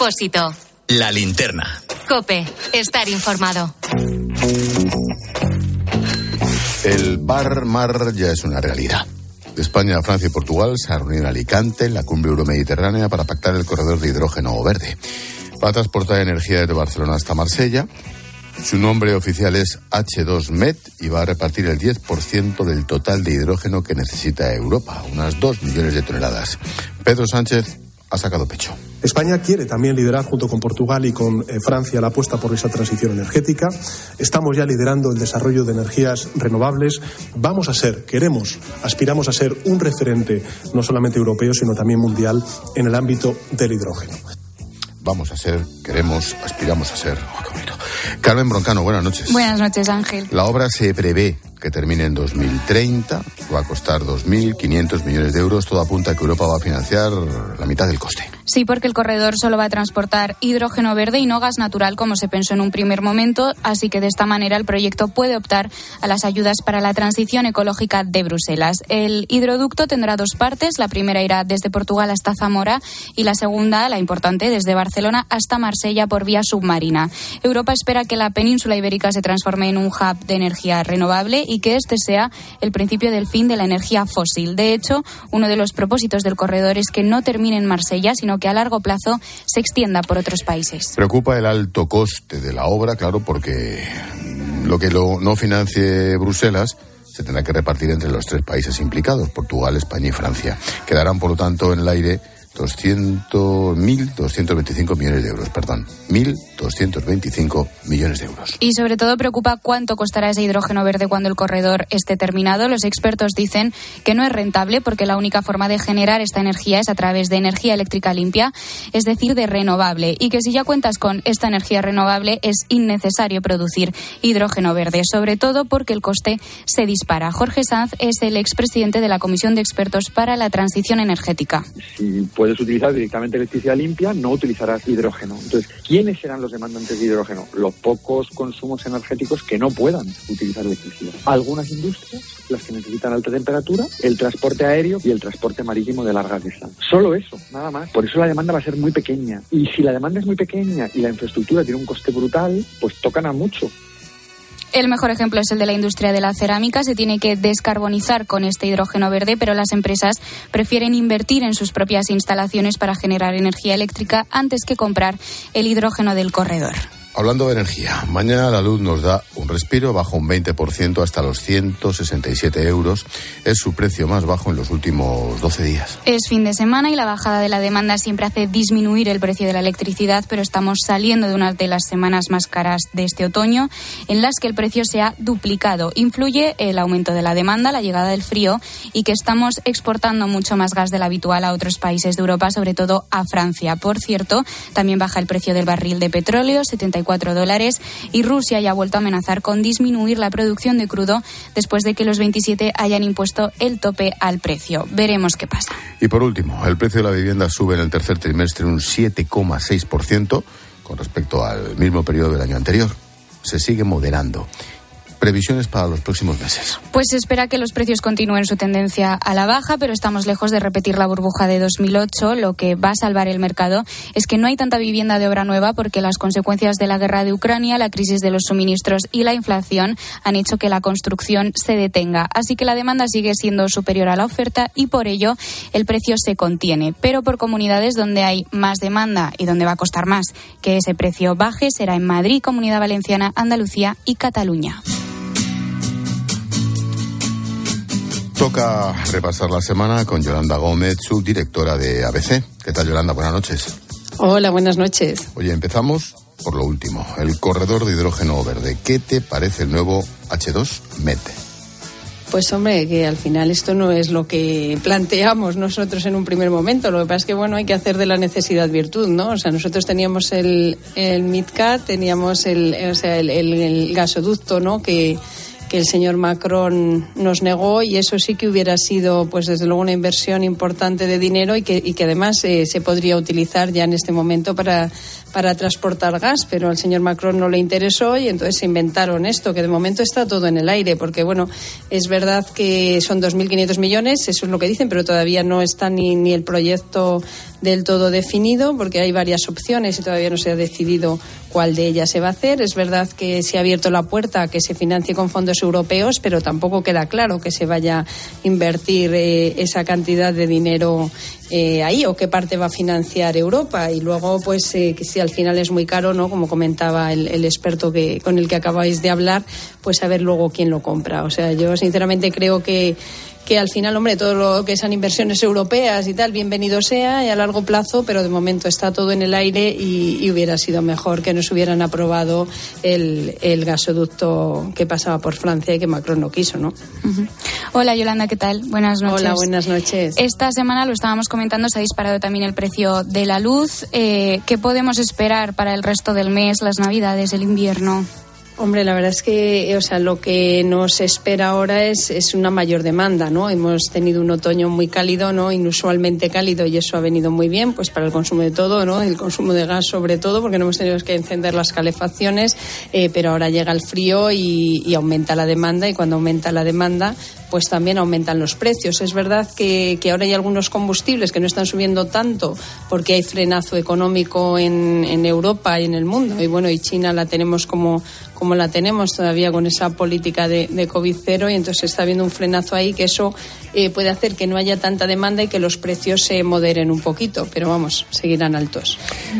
Expósito. La linterna. Cope. Estar informado. El bar mar ya es una realidad. España, Francia y Portugal se han reunido en Alicante, en la cumbre euromediterránea, para pactar el corredor de hidrógeno verde. Va a transportar energía desde Barcelona hasta Marsella. Su nombre oficial es H2Med y va a repartir el 10% del total de hidrógeno que necesita Europa, unas 2 millones de toneladas. Pedro Sánchez ha sacado pecho. España quiere también liderar junto con Portugal y con eh, Francia la apuesta por esa transición energética. Estamos ya liderando el desarrollo de energías renovables. Vamos a ser, queremos, aspiramos a ser un referente no solamente europeo, sino también mundial en el ámbito del hidrógeno. Vamos a ser, queremos, aspiramos a ser. Oh. Carmen Broncano, buenas noches. Buenas noches, Ángel. La obra se prevé que termine en 2030, va a costar 2.500 millones de euros. Todo apunta a que Europa va a financiar la mitad del coste. Sí, porque el corredor solo va a transportar hidrógeno verde y no gas natural como se pensó en un primer momento, así que de esta manera el proyecto puede optar a las ayudas para la transición ecológica de Bruselas. El hidroducto tendrá dos partes, la primera irá desde Portugal hasta Zamora y la segunda, la importante, desde Barcelona hasta Marsella por vía submarina. Europa espera que la península ibérica se transforme en un hub de energía renovable y que este sea el principio del fin de la energía fósil. De hecho, uno de los propósitos del corredor es que no termine en Marsella, sino que a largo plazo se extienda por otros países. Preocupa el alto coste de la obra, claro, porque lo que lo, no financie Bruselas se tendrá que repartir entre los tres países implicados, Portugal, España y Francia. Quedarán, por lo tanto, en el aire 200, 1.225 millones de euros, perdón, 1.225 millones de euros. Y sobre todo preocupa cuánto costará ese hidrógeno verde cuando el corredor esté terminado. Los expertos dicen que no es rentable porque la única forma de generar esta energía es a través de energía eléctrica limpia, es decir, de renovable. Y que si ya cuentas con esta energía renovable es innecesario producir hidrógeno verde, sobre todo porque el coste se dispara. Jorge Sanz es el expresidente de la Comisión de Expertos para la Transición Energética. Puedes utilizar directamente electricidad limpia, no utilizarás hidrógeno. Entonces, ¿quiénes serán los demandantes de hidrógeno? Los pocos consumos energéticos que no puedan utilizar electricidad. Algunas industrias, las que necesitan alta temperatura, el transporte aéreo y el transporte marítimo de largas distancias. Solo eso, nada más. Por eso la demanda va a ser muy pequeña. Y si la demanda es muy pequeña y la infraestructura tiene un coste brutal, pues tocan a mucho. El mejor ejemplo es el de la industria de la cerámica. Se tiene que descarbonizar con este hidrógeno verde, pero las empresas prefieren invertir en sus propias instalaciones para generar energía eléctrica antes que comprar el hidrógeno del corredor. Hablando de energía, mañana la luz nos da un respiro, bajo un 20% hasta los 167 euros. Es su precio más bajo en los últimos 12 días. Es fin de semana y la bajada de la demanda siempre hace disminuir el precio de la electricidad, pero estamos saliendo de una de las semanas más caras de este otoño, en las que el precio se ha duplicado. Influye el aumento de la demanda, la llegada del frío y que estamos exportando mucho más gas del habitual a otros países de Europa, sobre todo a Francia. Por cierto, también baja el precio del barril de petróleo, 70 dólares y Rusia ya ha vuelto a amenazar con disminuir la producción de crudo después de que los 27 hayan impuesto el tope al precio. Veremos qué pasa. Y por último, el precio de la vivienda sube en el tercer trimestre un 7,6% con respecto al mismo periodo del año anterior. Se sigue moderando previsiones para los próximos meses? Pues se espera que los precios continúen su tendencia a la baja, pero estamos lejos de repetir la burbuja de 2008. Lo que va a salvar el mercado es que no hay tanta vivienda de obra nueva porque las consecuencias de la guerra de Ucrania, la crisis de los suministros y la inflación han hecho que la construcción se detenga. Así que la demanda sigue siendo superior a la oferta y por ello el precio se contiene. Pero por comunidades donde hay más demanda y donde va a costar más que ese precio baje será en Madrid, Comunidad Valenciana, Andalucía y Cataluña. Toca repasar la semana con Yolanda Gómez, subdirectora de ABC. ¿Qué tal, Yolanda? Buenas noches. Hola, buenas noches. Oye, empezamos por lo último, el corredor de hidrógeno verde. ¿Qué te parece el nuevo H2 Mete? Pues hombre, que al final esto no es lo que planteamos nosotros en un primer momento. Lo que pasa es que bueno, hay que hacer de la necesidad virtud, ¿no? O sea, nosotros teníamos el, el MidCat, teníamos el, o sea, el, el gasoducto, ¿no? Que que el señor Macron nos negó y eso sí que hubiera sido, pues desde luego, una inversión importante de dinero y que, y que además eh, se podría utilizar ya en este momento para, para transportar gas, pero al señor Macron no le interesó y entonces se inventaron esto, que de momento está todo en el aire, porque bueno, es verdad que son 2.500 millones, eso es lo que dicen, pero todavía no está ni, ni el proyecto del todo definido, porque hay varias opciones y todavía no se ha decidido cuál de ellas se va a hacer. Es verdad que se ha abierto la puerta a que se financie con fondos europeos, pero tampoco queda claro que se vaya a invertir eh, esa cantidad de dinero eh, ahí o qué parte va a financiar Europa. Y luego, pues, eh, que si al final es muy caro, ¿no? Como comentaba el, el experto que, con el que acabáis de hablar, pues saber luego quién lo compra. O sea, yo sinceramente creo que que al final, hombre, todo lo que sean inversiones europeas y tal, bienvenido sea y a largo plazo, pero de momento está todo en el aire y, hubiera sido mejor que nos hubieran aprobado el, el, gasoducto que pasaba por Francia y que Macron no quiso, ¿no? Hola Yolanda, ¿qué tal? Buenas noches. Hola, buenas noches. Esta semana lo estábamos comentando, se ha disparado también el precio de la luz. Eh, ¿Qué podemos esperar para el resto del mes, las navidades, el invierno? Hombre, la verdad es que, o sea, lo que nos espera ahora es, es una mayor demanda, ¿no? Hemos tenido un otoño muy cálido, ¿no? Inusualmente cálido y eso ha venido muy bien, pues para el consumo de todo, ¿no? El consumo de gas sobre todo, porque no hemos tenido que encender las calefacciones, eh, pero ahora llega el frío y, aumenta la demanda y cuando aumenta la demanda, pues también aumentan los precios. Es verdad que, que ahora hay algunos combustibles que no están subiendo tanto porque hay frenazo económico en, en Europa y en el mundo y bueno, y China la tenemos como como la tenemos todavía con esa política de, de COVID cero y entonces está habiendo un frenazo ahí que eso eh, puede hacer que no haya tanta demanda y que los precios se moderen un poquito, pero vamos, seguirán altos.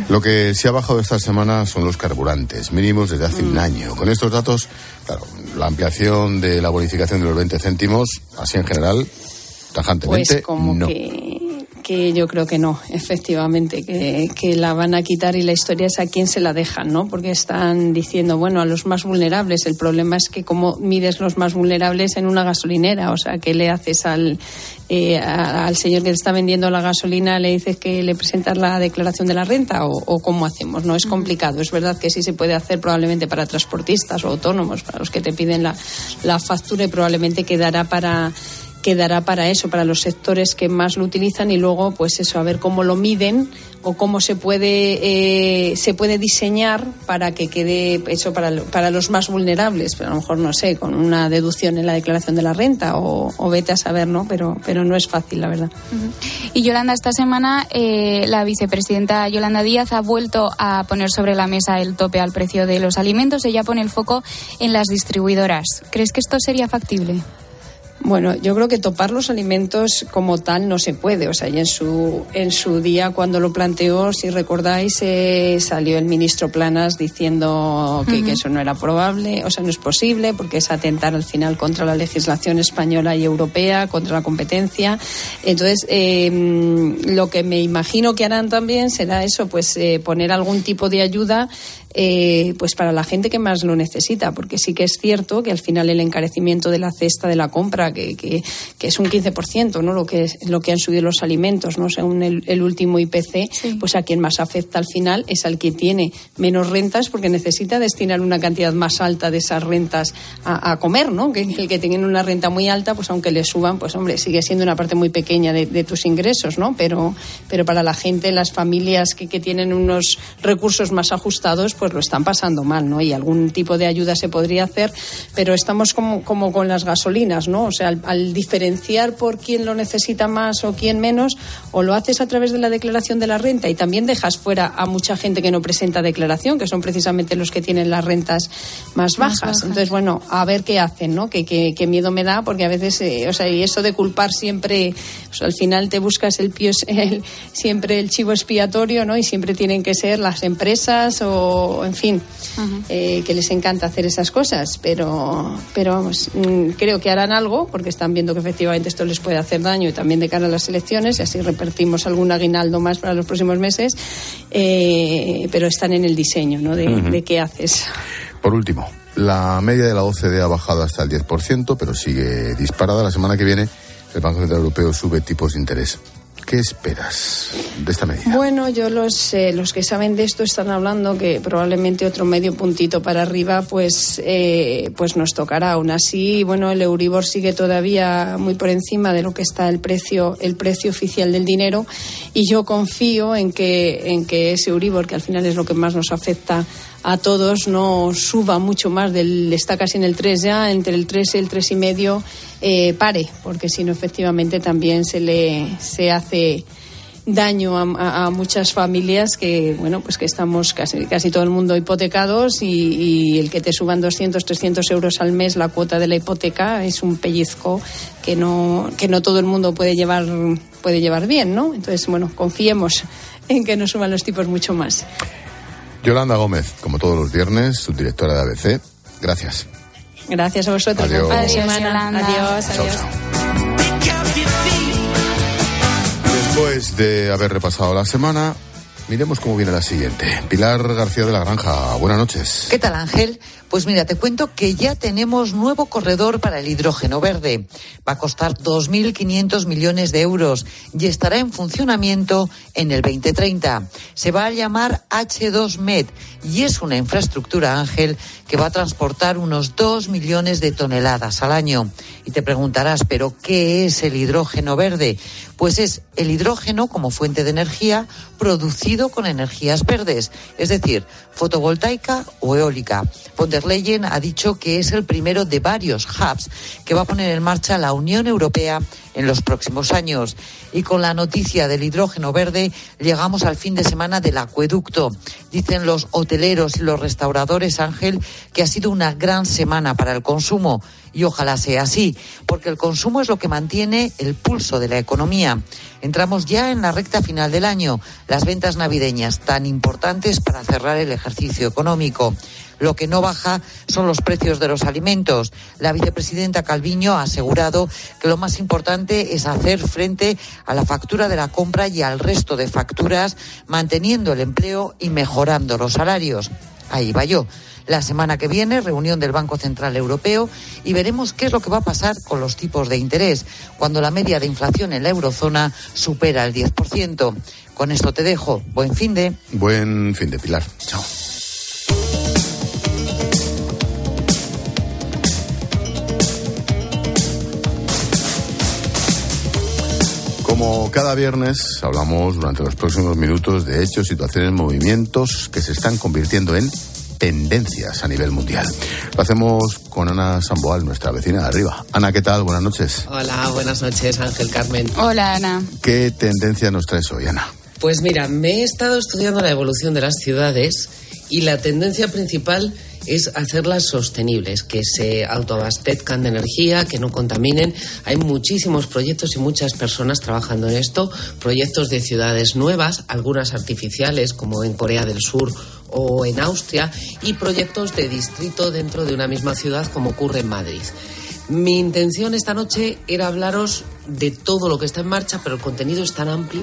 Lo que se ha bajado esta semana son los carburantes, mínimos desde hace mm. un año. Con estos datos, claro, la ampliación de la bonificación de los 20 céntimos, así en general, tajantemente, pues como no. que que yo creo que no, efectivamente, que, que, la van a quitar y la historia es a quién se la dejan, ¿no? Porque están diciendo, bueno, a los más vulnerables. El problema es que cómo mides los más vulnerables en una gasolinera, o sea, ¿qué le haces al, eh, al señor que te está vendiendo la gasolina, le dices que le presentas la declaración de la renta o, o cómo hacemos? No es complicado. Es verdad que sí se puede hacer probablemente para transportistas o autónomos, para los que te piden la, la factura y probablemente quedará para quedará para eso, para los sectores que más lo utilizan y luego, pues eso, a ver cómo lo miden o cómo se puede eh, se puede diseñar para que quede eso para, para los más vulnerables. Pero a lo mejor no sé con una deducción en la declaración de la renta o, vete a saber no pero pero no es fácil la verdad. Y Yolanda esta semana eh, la vicepresidenta Yolanda Díaz ha vuelto a poner sobre la mesa el tope al precio de los alimentos. Ella pone el foco en las distribuidoras. Crees que esto sería factible bueno, yo creo que topar los alimentos como tal no se puede. O sea, y en su, en su día cuando lo planteó, si recordáis, eh, salió el ministro Planas diciendo que, que, eso no era probable, o sea, no es posible, porque es atentar al final contra la legislación española y europea, contra la competencia. Entonces, eh, lo que me imagino que harán también será eso, pues eh, poner algún tipo de ayuda eh, pues para la gente que más lo necesita, porque sí que es cierto que al final el encarecimiento de la cesta de la compra, que, que, que es un 15%, ¿no? lo, que, lo que han subido los alimentos, ¿no? según el, el último IPC, sí. pues a quien más afecta al final es al que tiene menos rentas porque necesita destinar una cantidad más alta de esas rentas a, a comer, ¿no? que el que tiene una renta muy alta, pues aunque le suban, pues hombre, sigue siendo una parte muy pequeña de, de tus ingresos, ¿no? pero, pero para la gente, las familias que, que tienen unos recursos más ajustados, pues lo están pasando mal, ¿no? Y algún tipo de ayuda se podría hacer, pero estamos como, como con las gasolinas, ¿no? O sea, al, al, diferenciar por quién lo necesita más o quién menos, o lo haces a través de la declaración de la renta y también dejas fuera a mucha gente que no presenta declaración, que son precisamente los que tienen las rentas más bajas. Más bajas. Entonces, bueno, a ver qué hacen, ¿no? Que, que, que miedo me da, porque a veces, eh, o sea, y eso de culpar siempre, o sea, al final te buscas el, pio, el siempre el chivo expiatorio, ¿no? Y siempre tienen que ser las empresas o, en fin, eh, que les encanta hacer esas cosas, pero, pero vamos, mmm, creo que harán algo porque están viendo que efectivamente esto les puede hacer daño y también de cara a las elecciones y así repartimos algún aguinaldo más para los próximos meses, eh, pero están en el diseño ¿no? de, uh -huh. de qué haces. Por último, la media de la OCDE ha bajado hasta el 10%, pero sigue disparada. La semana que viene el Banco Central Europeo sube tipos de interés. ¿Qué esperas de esta medida? Bueno, yo los, los que saben de esto están hablando que probablemente otro medio puntito para arriba pues, eh, pues nos tocará. Aún así, bueno, el Euribor sigue todavía muy por encima de lo que está el precio, el precio oficial del dinero y yo confío en que, en que ese Euribor, que al final es lo que más nos afecta a todos no suba mucho más del está casi en el 3 ya entre el 3 y el 3 y medio eh, pare porque si no efectivamente también se le se hace daño a, muchas familias que bueno pues que estamos casi casi todo el mundo hipotecados y, y, el que te suban 200 300 euros al mes la cuota de la hipoteca es un pellizco que no que no todo el mundo puede llevar puede llevar bien no entonces bueno confiemos en que no suban los tipos mucho más Yolanda Gómez, como todos los viernes, subdirectora de ABC. Gracias. Gracias a vosotros. Adiós. Adiós, Yolanda. Adiós, chao, adiós. Chao. Después de haber repasado la semana, miremos cómo viene la siguiente. Pilar García de la Granja, buenas noches. ¿Qué tal, Ángel? Pues mira, te cuento que ya tenemos nuevo corredor para el hidrógeno verde. Va a costar 2.500 millones de euros y estará en funcionamiento en el 2030. Se va a llamar H2Med y es una infraestructura, Ángel, que va a transportar unos 2 millones de toneladas al año. Y te preguntarás, ¿pero qué es el hidrógeno verde? Pues es el hidrógeno como fuente de energía producido con energías verdes, es decir, fotovoltaica o eólica. Der Leyen ha dicho que es el primero de varios hubs que va a poner en marcha la Unión Europea en los próximos años. Y con la noticia del hidrógeno verde llegamos al fin de semana del acueducto. Dicen los hoteleros y los restauradores, Ángel, que ha sido una gran semana para el consumo. Y ojalá sea así, porque el consumo es lo que mantiene el pulso de la economía. Entramos ya en la recta final del año, las ventas navideñas tan importantes para cerrar el ejercicio económico. Lo que no baja son los precios de los alimentos. La vicepresidenta Calviño ha asegurado que lo más importante es hacer frente a la factura de la compra y al resto de facturas, manteniendo el empleo y mejorando los salarios. Ahí va yo. La semana que viene, reunión del Banco Central Europeo y veremos qué es lo que va a pasar con los tipos de interés cuando la media de inflación en la eurozona supera el 10%. Con esto te dejo. Buen fin de. Buen fin de Pilar. Chao. como cada viernes, hablamos durante los próximos minutos de hechos, situaciones, movimientos que se están convirtiendo en tendencias a nivel mundial. Lo hacemos con Ana Samboal, nuestra vecina de arriba. Ana, ¿qué tal? Buenas noches. Hola, buenas noches, Ángel Carmen. Hola, Ana. ¿Qué tendencia nos traes hoy, Ana? Pues mira, me he estado estudiando la evolución de las ciudades y la tendencia principal es hacerlas sostenibles, que se autoabastezcan de energía, que no contaminen. Hay muchísimos proyectos y muchas personas trabajando en esto, proyectos de ciudades nuevas, algunas artificiales, como en Corea del Sur o en Austria, y proyectos de distrito dentro de una misma ciudad, como ocurre en Madrid. Mi intención esta noche era hablaros de todo lo que está en marcha, pero el contenido es tan amplio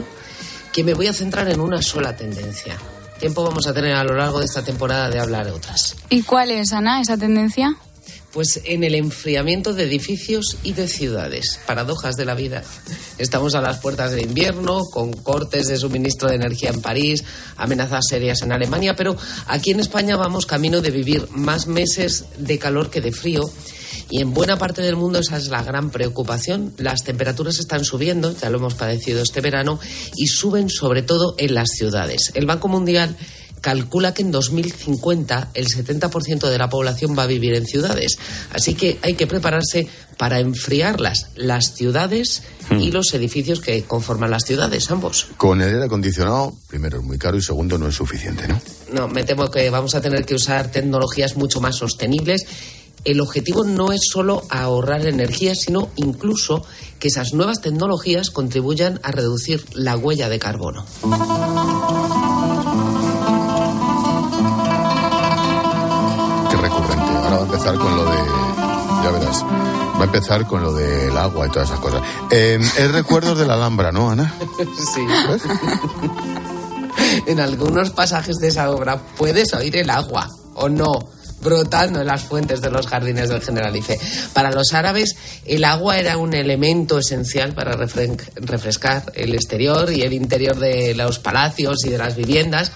que me voy a centrar en una sola tendencia. Tiempo vamos a tener a lo largo de esta temporada de hablar de otras. ¿Y cuál es, Ana, esa tendencia? Pues en el enfriamiento de edificios y de ciudades. Paradojas de la vida. Estamos a las puertas del invierno, con cortes de suministro de energía en París, amenazas serias en Alemania, pero aquí en España vamos camino de vivir más meses de calor que de frío y en buena parte del mundo esa es la gran preocupación. Las temperaturas están subiendo, ya lo hemos padecido este verano, y suben sobre todo en las ciudades. El Banco Mundial calcula que en 2050 el 70% de la población va a vivir en ciudades. Así que hay que prepararse para enfriarlas, las ciudades y los edificios que conforman las ciudades, ambos. Con el aire acondicionado, primero es muy caro y segundo no es suficiente, ¿no? No, me temo que vamos a tener que usar tecnologías mucho más sostenibles el objetivo no es solo ahorrar energía, sino incluso que esas nuevas tecnologías contribuyan a reducir la huella de carbono. Empezar con lo de. Ya verás. Va a empezar con lo del agua y todas esas cosas. Eh, es recuerdos de la Alhambra, ¿no, Ana? Sí. en algunos pasajes de esa obra puedes oír el agua, ¿o no? brotando en las fuentes de los jardines del Generalife. Para los árabes, el agua era un elemento esencial para refrescar el exterior y el interior de los palacios y de las viviendas.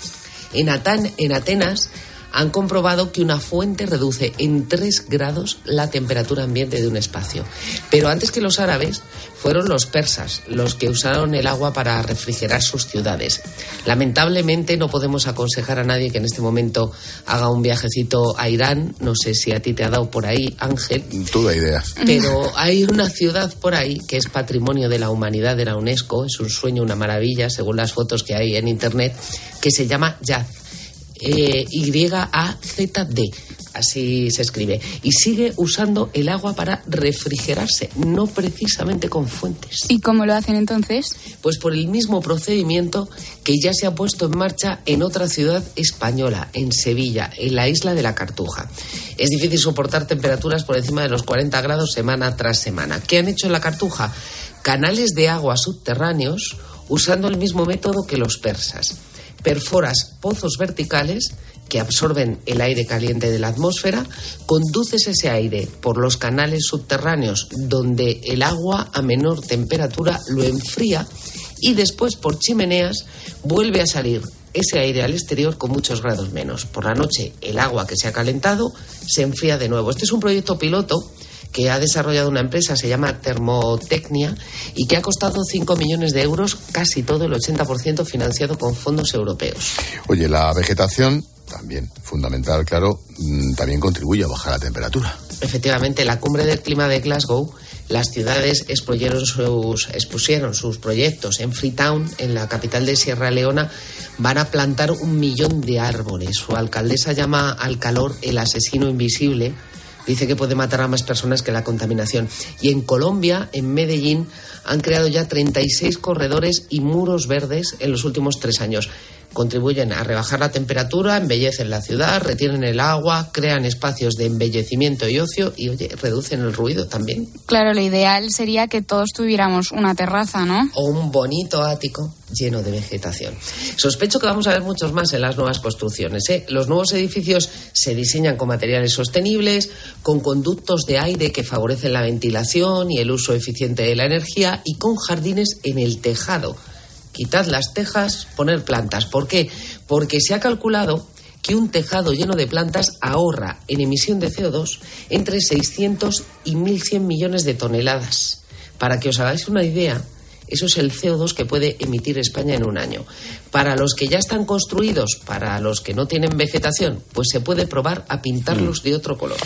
En, en Atenas han comprobado que una fuente reduce en 3 grados la temperatura ambiente de un espacio. Pero antes que los árabes, fueron los persas los que usaron el agua para refrigerar sus ciudades. Lamentablemente no podemos aconsejar a nadie que en este momento haga un viajecito a Irán. No sé si a ti te ha dado por ahí, Ángel. Toda ideas. Pero hay una ciudad por ahí que es patrimonio de la humanidad de la UNESCO, es un sueño, una maravilla, según las fotos que hay en Internet, que se llama Yaz eh, Y-A-Z-D. Así se escribe. Y sigue usando el agua para refrigerarse, no precisamente con fuentes. ¿Y cómo lo hacen entonces? Pues por el mismo procedimiento que ya se ha puesto en marcha en otra ciudad española, en Sevilla, en la isla de la Cartuja. Es difícil soportar temperaturas por encima de los 40 grados semana tras semana. ¿Qué han hecho en la Cartuja? Canales de agua subterráneos usando el mismo método que los persas perforas pozos verticales que absorben el aire caliente de la atmósfera, conduces ese aire por los canales subterráneos donde el agua a menor temperatura lo enfría y después por chimeneas vuelve a salir ese aire al exterior con muchos grados menos. Por la noche el agua que se ha calentado se enfría de nuevo. Este es un proyecto piloto que ha desarrollado una empresa, se llama Termotecnia, y que ha costado 5 millones de euros, casi todo el 80% financiado con fondos europeos. Oye, la vegetación también fundamental, claro, mm, también contribuye a bajar la temperatura. Efectivamente, la cumbre del clima de Glasgow, las ciudades expusieron sus, expusieron sus proyectos. En Freetown, en la capital de Sierra Leona, van a plantar un millón de árboles. Su alcaldesa llama al calor el asesino invisible dice que puede matar a más personas que la contaminación. Y en Colombia, en Medellín, han creado ya 36 corredores y muros verdes en los últimos tres años contribuyen a rebajar la temperatura, embellecen la ciudad, retienen el agua, crean espacios de embellecimiento y ocio y, oye, reducen el ruido también. Claro, lo ideal sería que todos tuviéramos una terraza, ¿no? O un bonito ático lleno de vegetación. Sospecho que vamos a ver muchos más en las nuevas construcciones. ¿eh? Los nuevos edificios se diseñan con materiales sostenibles, con conductos de aire que favorecen la ventilación y el uso eficiente de la energía y con jardines en el tejado quitad las tejas, poner plantas. ¿Por qué? Porque se ha calculado que un tejado lleno de plantas ahorra en emisión de CO2 entre 600 y 1.100 millones de toneladas. Para que os hagáis una idea, Eso es el CO2 que puede emitir España en un año. Para los que ya están construidos, para los que no tienen vegetación, pues se puede probar a pintarlos de otro color.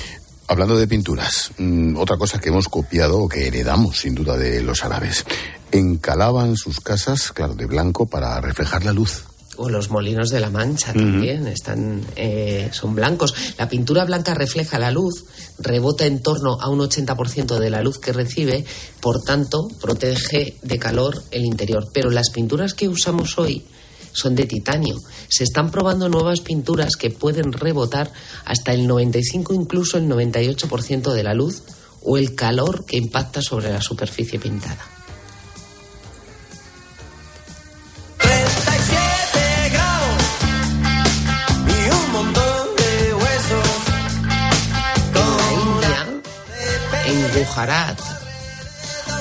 Hablando de pinturas, mm, otra cosa que hemos copiado o que heredamos sin duda de los árabes. Encalaban sus casas, claro, de blanco para reflejar la luz. O los molinos de la Mancha también están, eh, son blancos. La pintura blanca refleja la luz, rebota en torno a un 80% de la luz que recibe, por tanto, protege de calor el interior. Pero las pinturas que usamos hoy son de titanio. Se están probando nuevas pinturas que pueden rebotar hasta el 95, incluso el 98% de la luz o el calor que impacta sobre la superficie pintada. En Gujarat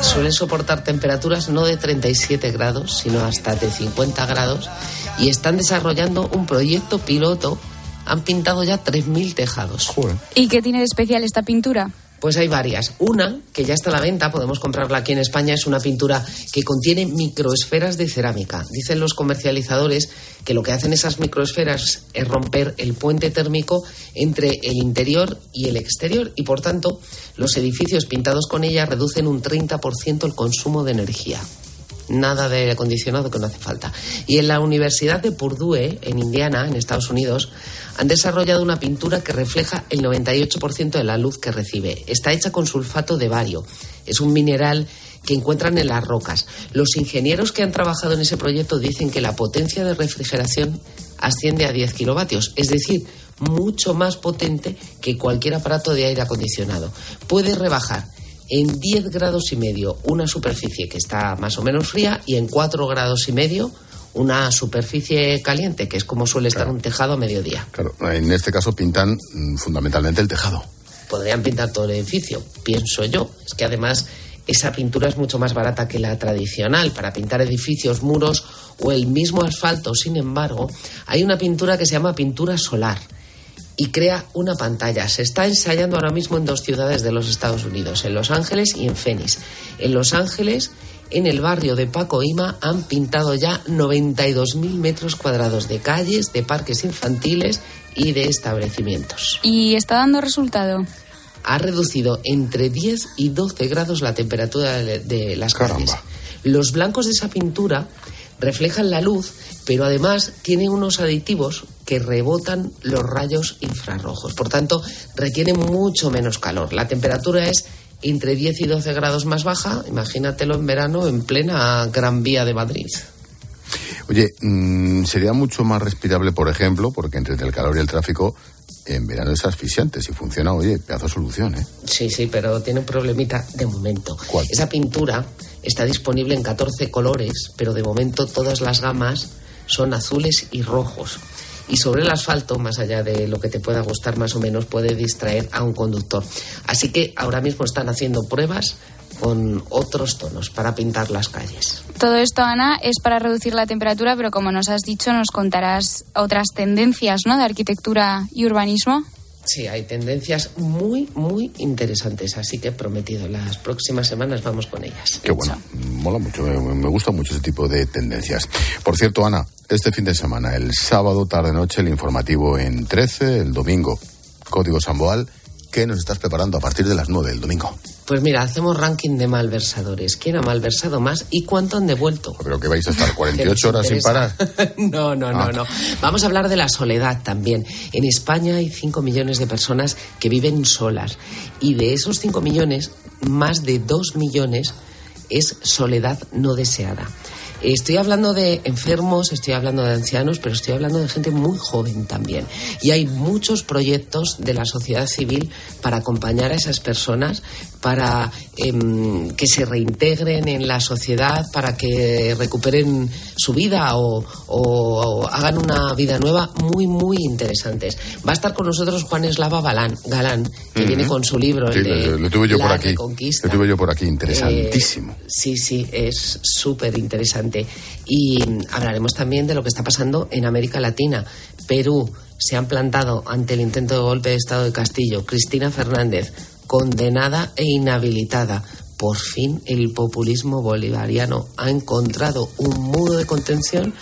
suelen soportar temperaturas no de 37 grados, sino hasta de 50 grados y están desarrollando un proyecto piloto. Han pintado ya 3.000 tejados. ¿Y qué tiene de especial esta pintura? Pues hay varias. Una, que ya está a la venta, podemos comprarla aquí en España, es una pintura que contiene microesferas de cerámica. Dicen los comercializadores que lo que hacen esas microesferas es romper el puente térmico entre el interior y el exterior y, por tanto, los edificios pintados con ella reducen un 30% el consumo de energía. Nada de aire acondicionado que no hace falta. Y en la Universidad de Purdue, en Indiana, en Estados Unidos, han desarrollado una pintura que refleja el 98% de la luz que recibe. Está hecha con sulfato de bario. Es un mineral que encuentran en las rocas. Los ingenieros que han trabajado en ese proyecto dicen que la potencia de refrigeración asciende a 10 kilovatios, es decir, mucho más potente que cualquier aparato de aire acondicionado. Puede rebajar en 10 grados y medio una superficie que está más o menos fría y en 4 grados y medio una superficie caliente, que es como suele estar un tejado a mediodía. Claro, en este caso pintan mm, fundamentalmente el tejado. Podrían pintar todo el edificio, pienso yo. Es que además esa pintura es mucho más barata que la tradicional para pintar edificios, muros o el mismo asfalto. Sin embargo, hay una pintura que se llama pintura solar y crea una pantalla. Se está ensayando ahora mismo en dos ciudades de los Estados Unidos, en Los Ángeles y en Phoenix. En Los Ángeles, en el barrio de Paco Ima, han pintado ya 92.000 metros cuadrados de calles, de parques infantiles y de establecimientos. ¿Y está dando resultado? Ha reducido entre 10 y 12 grados la temperatura de, de las calles. Los blancos de esa pintura reflejan la luz, pero además tiene unos aditivos que rebotan los rayos infrarrojos. Por tanto, retiene mucho menos calor. La temperatura es entre 10 y 12 grados más baja. Imagínatelo en verano en plena Gran Vía de Madrid. Oye, mm, sería mucho más respirable, por ejemplo, porque entre el calor y el tráfico, en verano es asfixiante. Si funciona, oye, pedazo de solución, ¿eh? Sí, sí, pero tiene un problemita de momento. Esa pintura está disponible en 14 colores, pero de momento todas las gamas son azules y rojos. Y sobre el asfalto, más allá de lo que te pueda gustar más o menos, puede distraer a un conductor. Así que ahora mismo están haciendo pruebas con otros tonos para pintar las calles. Todo esto, Ana, es para reducir la temperatura, pero como nos has dicho, nos contarás otras tendencias, ¿no? De arquitectura y urbanismo. Sí, hay tendencias muy, muy interesantes, así que prometido, las próximas semanas vamos con ellas. Qué bueno, mola mucho, me, me gusta mucho ese tipo de tendencias. Por cierto, Ana, este fin de semana, el sábado, tarde-noche, el informativo en 13, el domingo, Código Samboal, ¿qué nos estás preparando a partir de las 9 del domingo? Pues mira, hacemos ranking de malversadores. ¿Quién ha malversado más y cuánto han devuelto? Creo que vais a estar 48 horas sin parar. no, no, no, Ah. no. Vamos a hablar de la soledad también. En España hay 5 millones de personas que viven solas. Y de esos 5 millones, más de 2 millones es soledad no deseada. Estoy hablando de enfermos, estoy hablando de ancianos, pero estoy hablando de gente muy joven también. Y hay muchos proyectos de la sociedad civil para acompañar a esas personas, para em, que se reintegren en la sociedad, para que recuperen su vida o, o- o hagan una vida nueva, muy, muy interesantes. Va a estar con nosotros Juan Eslava Balán- Galán, que viene con su libro, Sí, el de lo, lo tuve yo La por aquí. Lo tuve yo por aquí, interesantísimo. Eh, sí, sí, es súper interesante. Y hablaremos también de lo que está pasando en América Latina. Perú se han plantado ante el intento de golpe de Estado de Castillo. Cristina Fernández, condenada e inhabilitada. Por fin el populismo bolivariano ha encontrado un muro de contención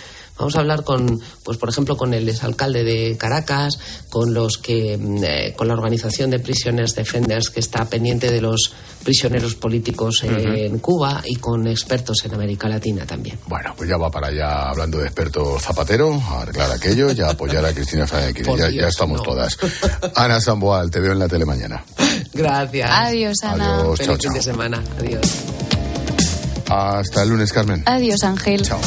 Vamos a hablar con, pues por ejemplo, con el exalcalde de Caracas, con los que, mm, eh, con la organización de Prisoners Defenders que está pendiente de los prisioneros políticos eh, en Cuba y con expertos en América Latina también. Bueno, pues ya va para allá hablando de experto Zapatero, a arreglar aquello y a apoyar a Cristina Fernández. Ya, Dios, ya estamos no. todas. Ana Samboal, te veo en la tele mañana. Gracias. Adiós, Ana. Adiós, Feliz chao, fin de chao. semana. Adiós. Hasta el lunes, Carmen. Adiós, Ángel. Chao.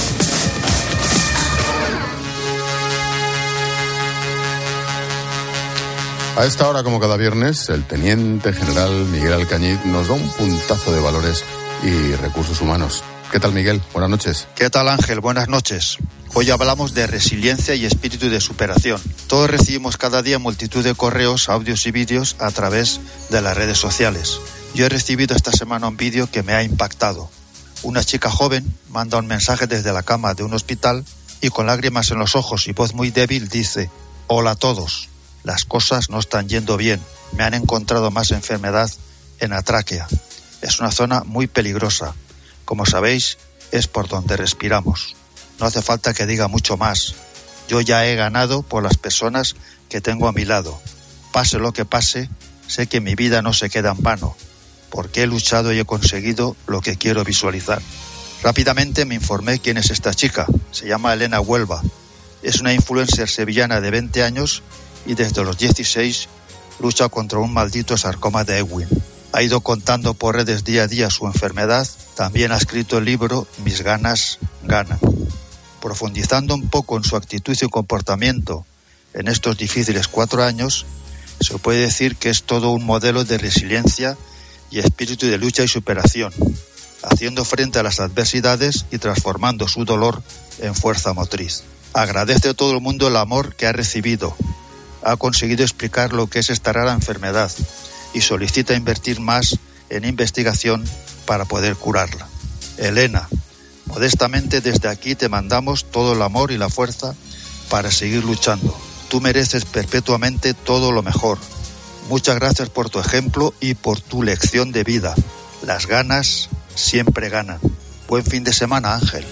A esta hora, como cada viernes, el teniente general Miguel Alcañiz nos da un puntazo de valores y recursos humanos. ¿Qué tal, Miguel? Buenas noches. ¿Qué tal Ángel? Buenas noches. Hoy hablamos de resiliencia y espíritu de superación. Todos recibimos cada día multitud de correos, audios y vídeos a través de las redes sociales. Yo he recibido esta semana un vídeo que me ha impactado. Una chica joven manda un mensaje desde la cama de un hospital y con lágrimas en los ojos y voz muy débil dice, Hola a todos, las cosas no están yendo bien, me han encontrado más enfermedad en la tráquea. Es una zona muy peligrosa. Como sabéis, es por donde respiramos. No hace falta que diga mucho más. Yo ya he ganado por las personas que tengo a mi lado. Pase lo que pase, sé que mi vida no se queda en vano, porque he luchado y he conseguido lo que quiero visualizar. Rápidamente me informé quién es esta chica. Se llama Elena Huelva. Es una influencer sevillana de 20 años y desde los 16 lucha contra un maldito sarcoma de Ewing. Ha ido contando por redes día a día su enfermedad. También ha escrito el libro Mis ganas ganan. Profundizando un poco en su actitud y comportamiento en estos difíciles cuatro años, se puede decir que es todo un modelo de resiliencia y espíritu de lucha y superación, haciendo frente a las adversidades y transformando su dolor en fuerza motriz. Agradece a todo el mundo el amor que ha recibido. Ha conseguido explicar lo que es esta rara enfermedad y solicita invertir más en investigación para poder curarla. Elena, modestamente desde aquí te mandamos todo el amor y la fuerza para seguir luchando. Tú mereces perpetuamente todo lo mejor. Muchas gracias por tu ejemplo y por tu lección de vida. Las ganas siempre ganan. Buen fin de semana, Ángel.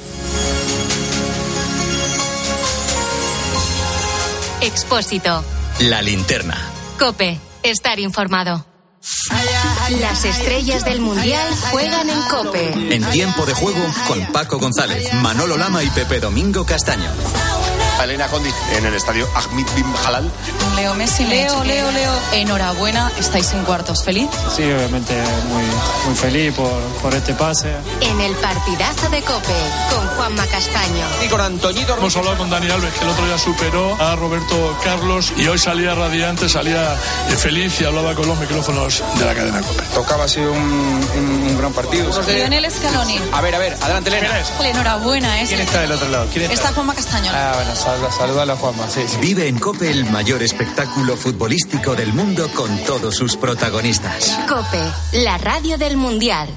Expósito. La linterna. Cope. Estar informado. Las estrellas del Mundial juegan en Cope. En tiempo de juego con Paco González, Manolo Lama y Pepe Domingo Castaño. Elena Condi en el estadio Ahmed bin Halal. Leo Messi, Leo, Leo, Leo. Enhorabuena, estáis en cuartos. ¿Feliz? Sí, obviamente muy, muy feliz por, por este pase. En el partidazo de Cope con Juanma Castaño. Y con Antoñito Hemos hablado con Dani Alves, que el otro día superó a Roberto Carlos y hoy salía radiante, salía eh, feliz y hablaba con los micrófonos de la cadena COPE. Tocaba así un, un- un gran partido. Lionel Scaloni. A ver, a ver, adelante, Elena. Enhorabuena, ¿eh? ¿Quién está del otro lado? ¿Quién Está Juanma Castaño. Ah, bueno, saluda, saluda a la Juanma, sí, sí. Vive en Cope el mayor espectáculo futbolístico del mundo con todos sus protagonistas. Cope, la radio del Mundial.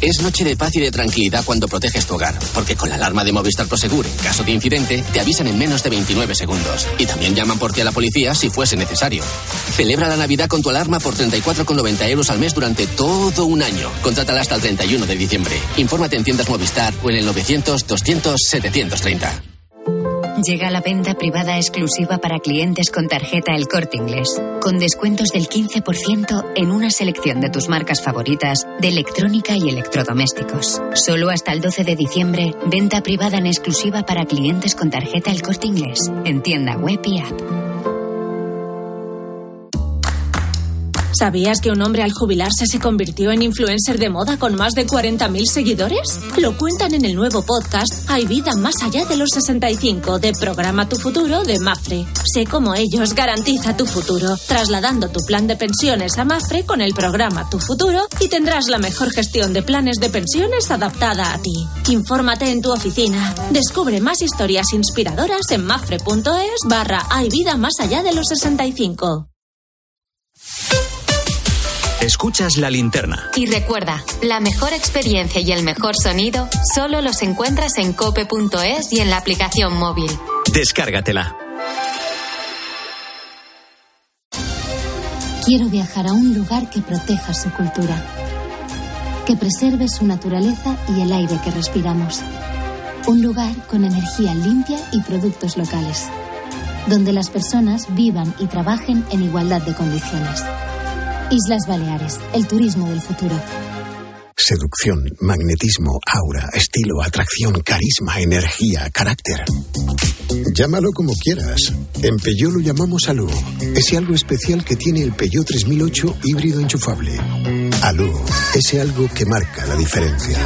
Es noche de paz y de tranquilidad cuando proteges tu hogar, porque con la alarma de Movistar Prosegur, en caso de incidente, te avisan en menos de 29 segundos. Y también llaman por ti a la policía si fuese necesario. Celebra la Navidad con tu alarma por 34,90 euros al mes durante todo un año. Contrátala hasta el 31 de diciembre. Infórmate en tiendas Movistar o en el 900-200-730. Llega la venta privada exclusiva para clientes con tarjeta El Corte Inglés, con descuentos del 15% en una selección de tus marcas favoritas de electrónica y electrodomésticos. Solo hasta el 12 de diciembre, venta privada en exclusiva para clientes con tarjeta El Corte Inglés, en tienda web y app. ¿Sabías que un hombre al jubilarse se convirtió en influencer de moda con más de 40.000 seguidores? Lo cuentan en el nuevo podcast Hay vida más allá de los 65 de Programa Tu Futuro de Mafre. Sé cómo ellos garantiza tu futuro, trasladando tu plan de pensiones a Mafre con el programa Tu Futuro y tendrás la mejor gestión de planes de pensiones adaptada a ti. Infórmate en tu oficina. Descubre más historias inspiradoras en mafre.es barra Hay vida más allá de los 65. Escuchas la linterna. Y recuerda, la mejor experiencia y el mejor sonido solo los encuentras en cope.es y en la aplicación móvil. Descárgatela. Quiero viajar a un lugar que proteja su cultura. que preserve su naturaleza y el aire que respiramos. Un lugar con energía limpia y productos locales, donde las personas vivan y trabajen en igualdad de condiciones. Islas Baleares, el turismo del futuro. Seducción, magnetismo, aura, estilo, atracción, carisma, energía, carácter. Llámalo como quieras. En Peugeot lo llamamos Alú. Ese algo especial que tiene el Peugeot 3008 híbrido enchufable. Alú, ese algo que marca la diferencia.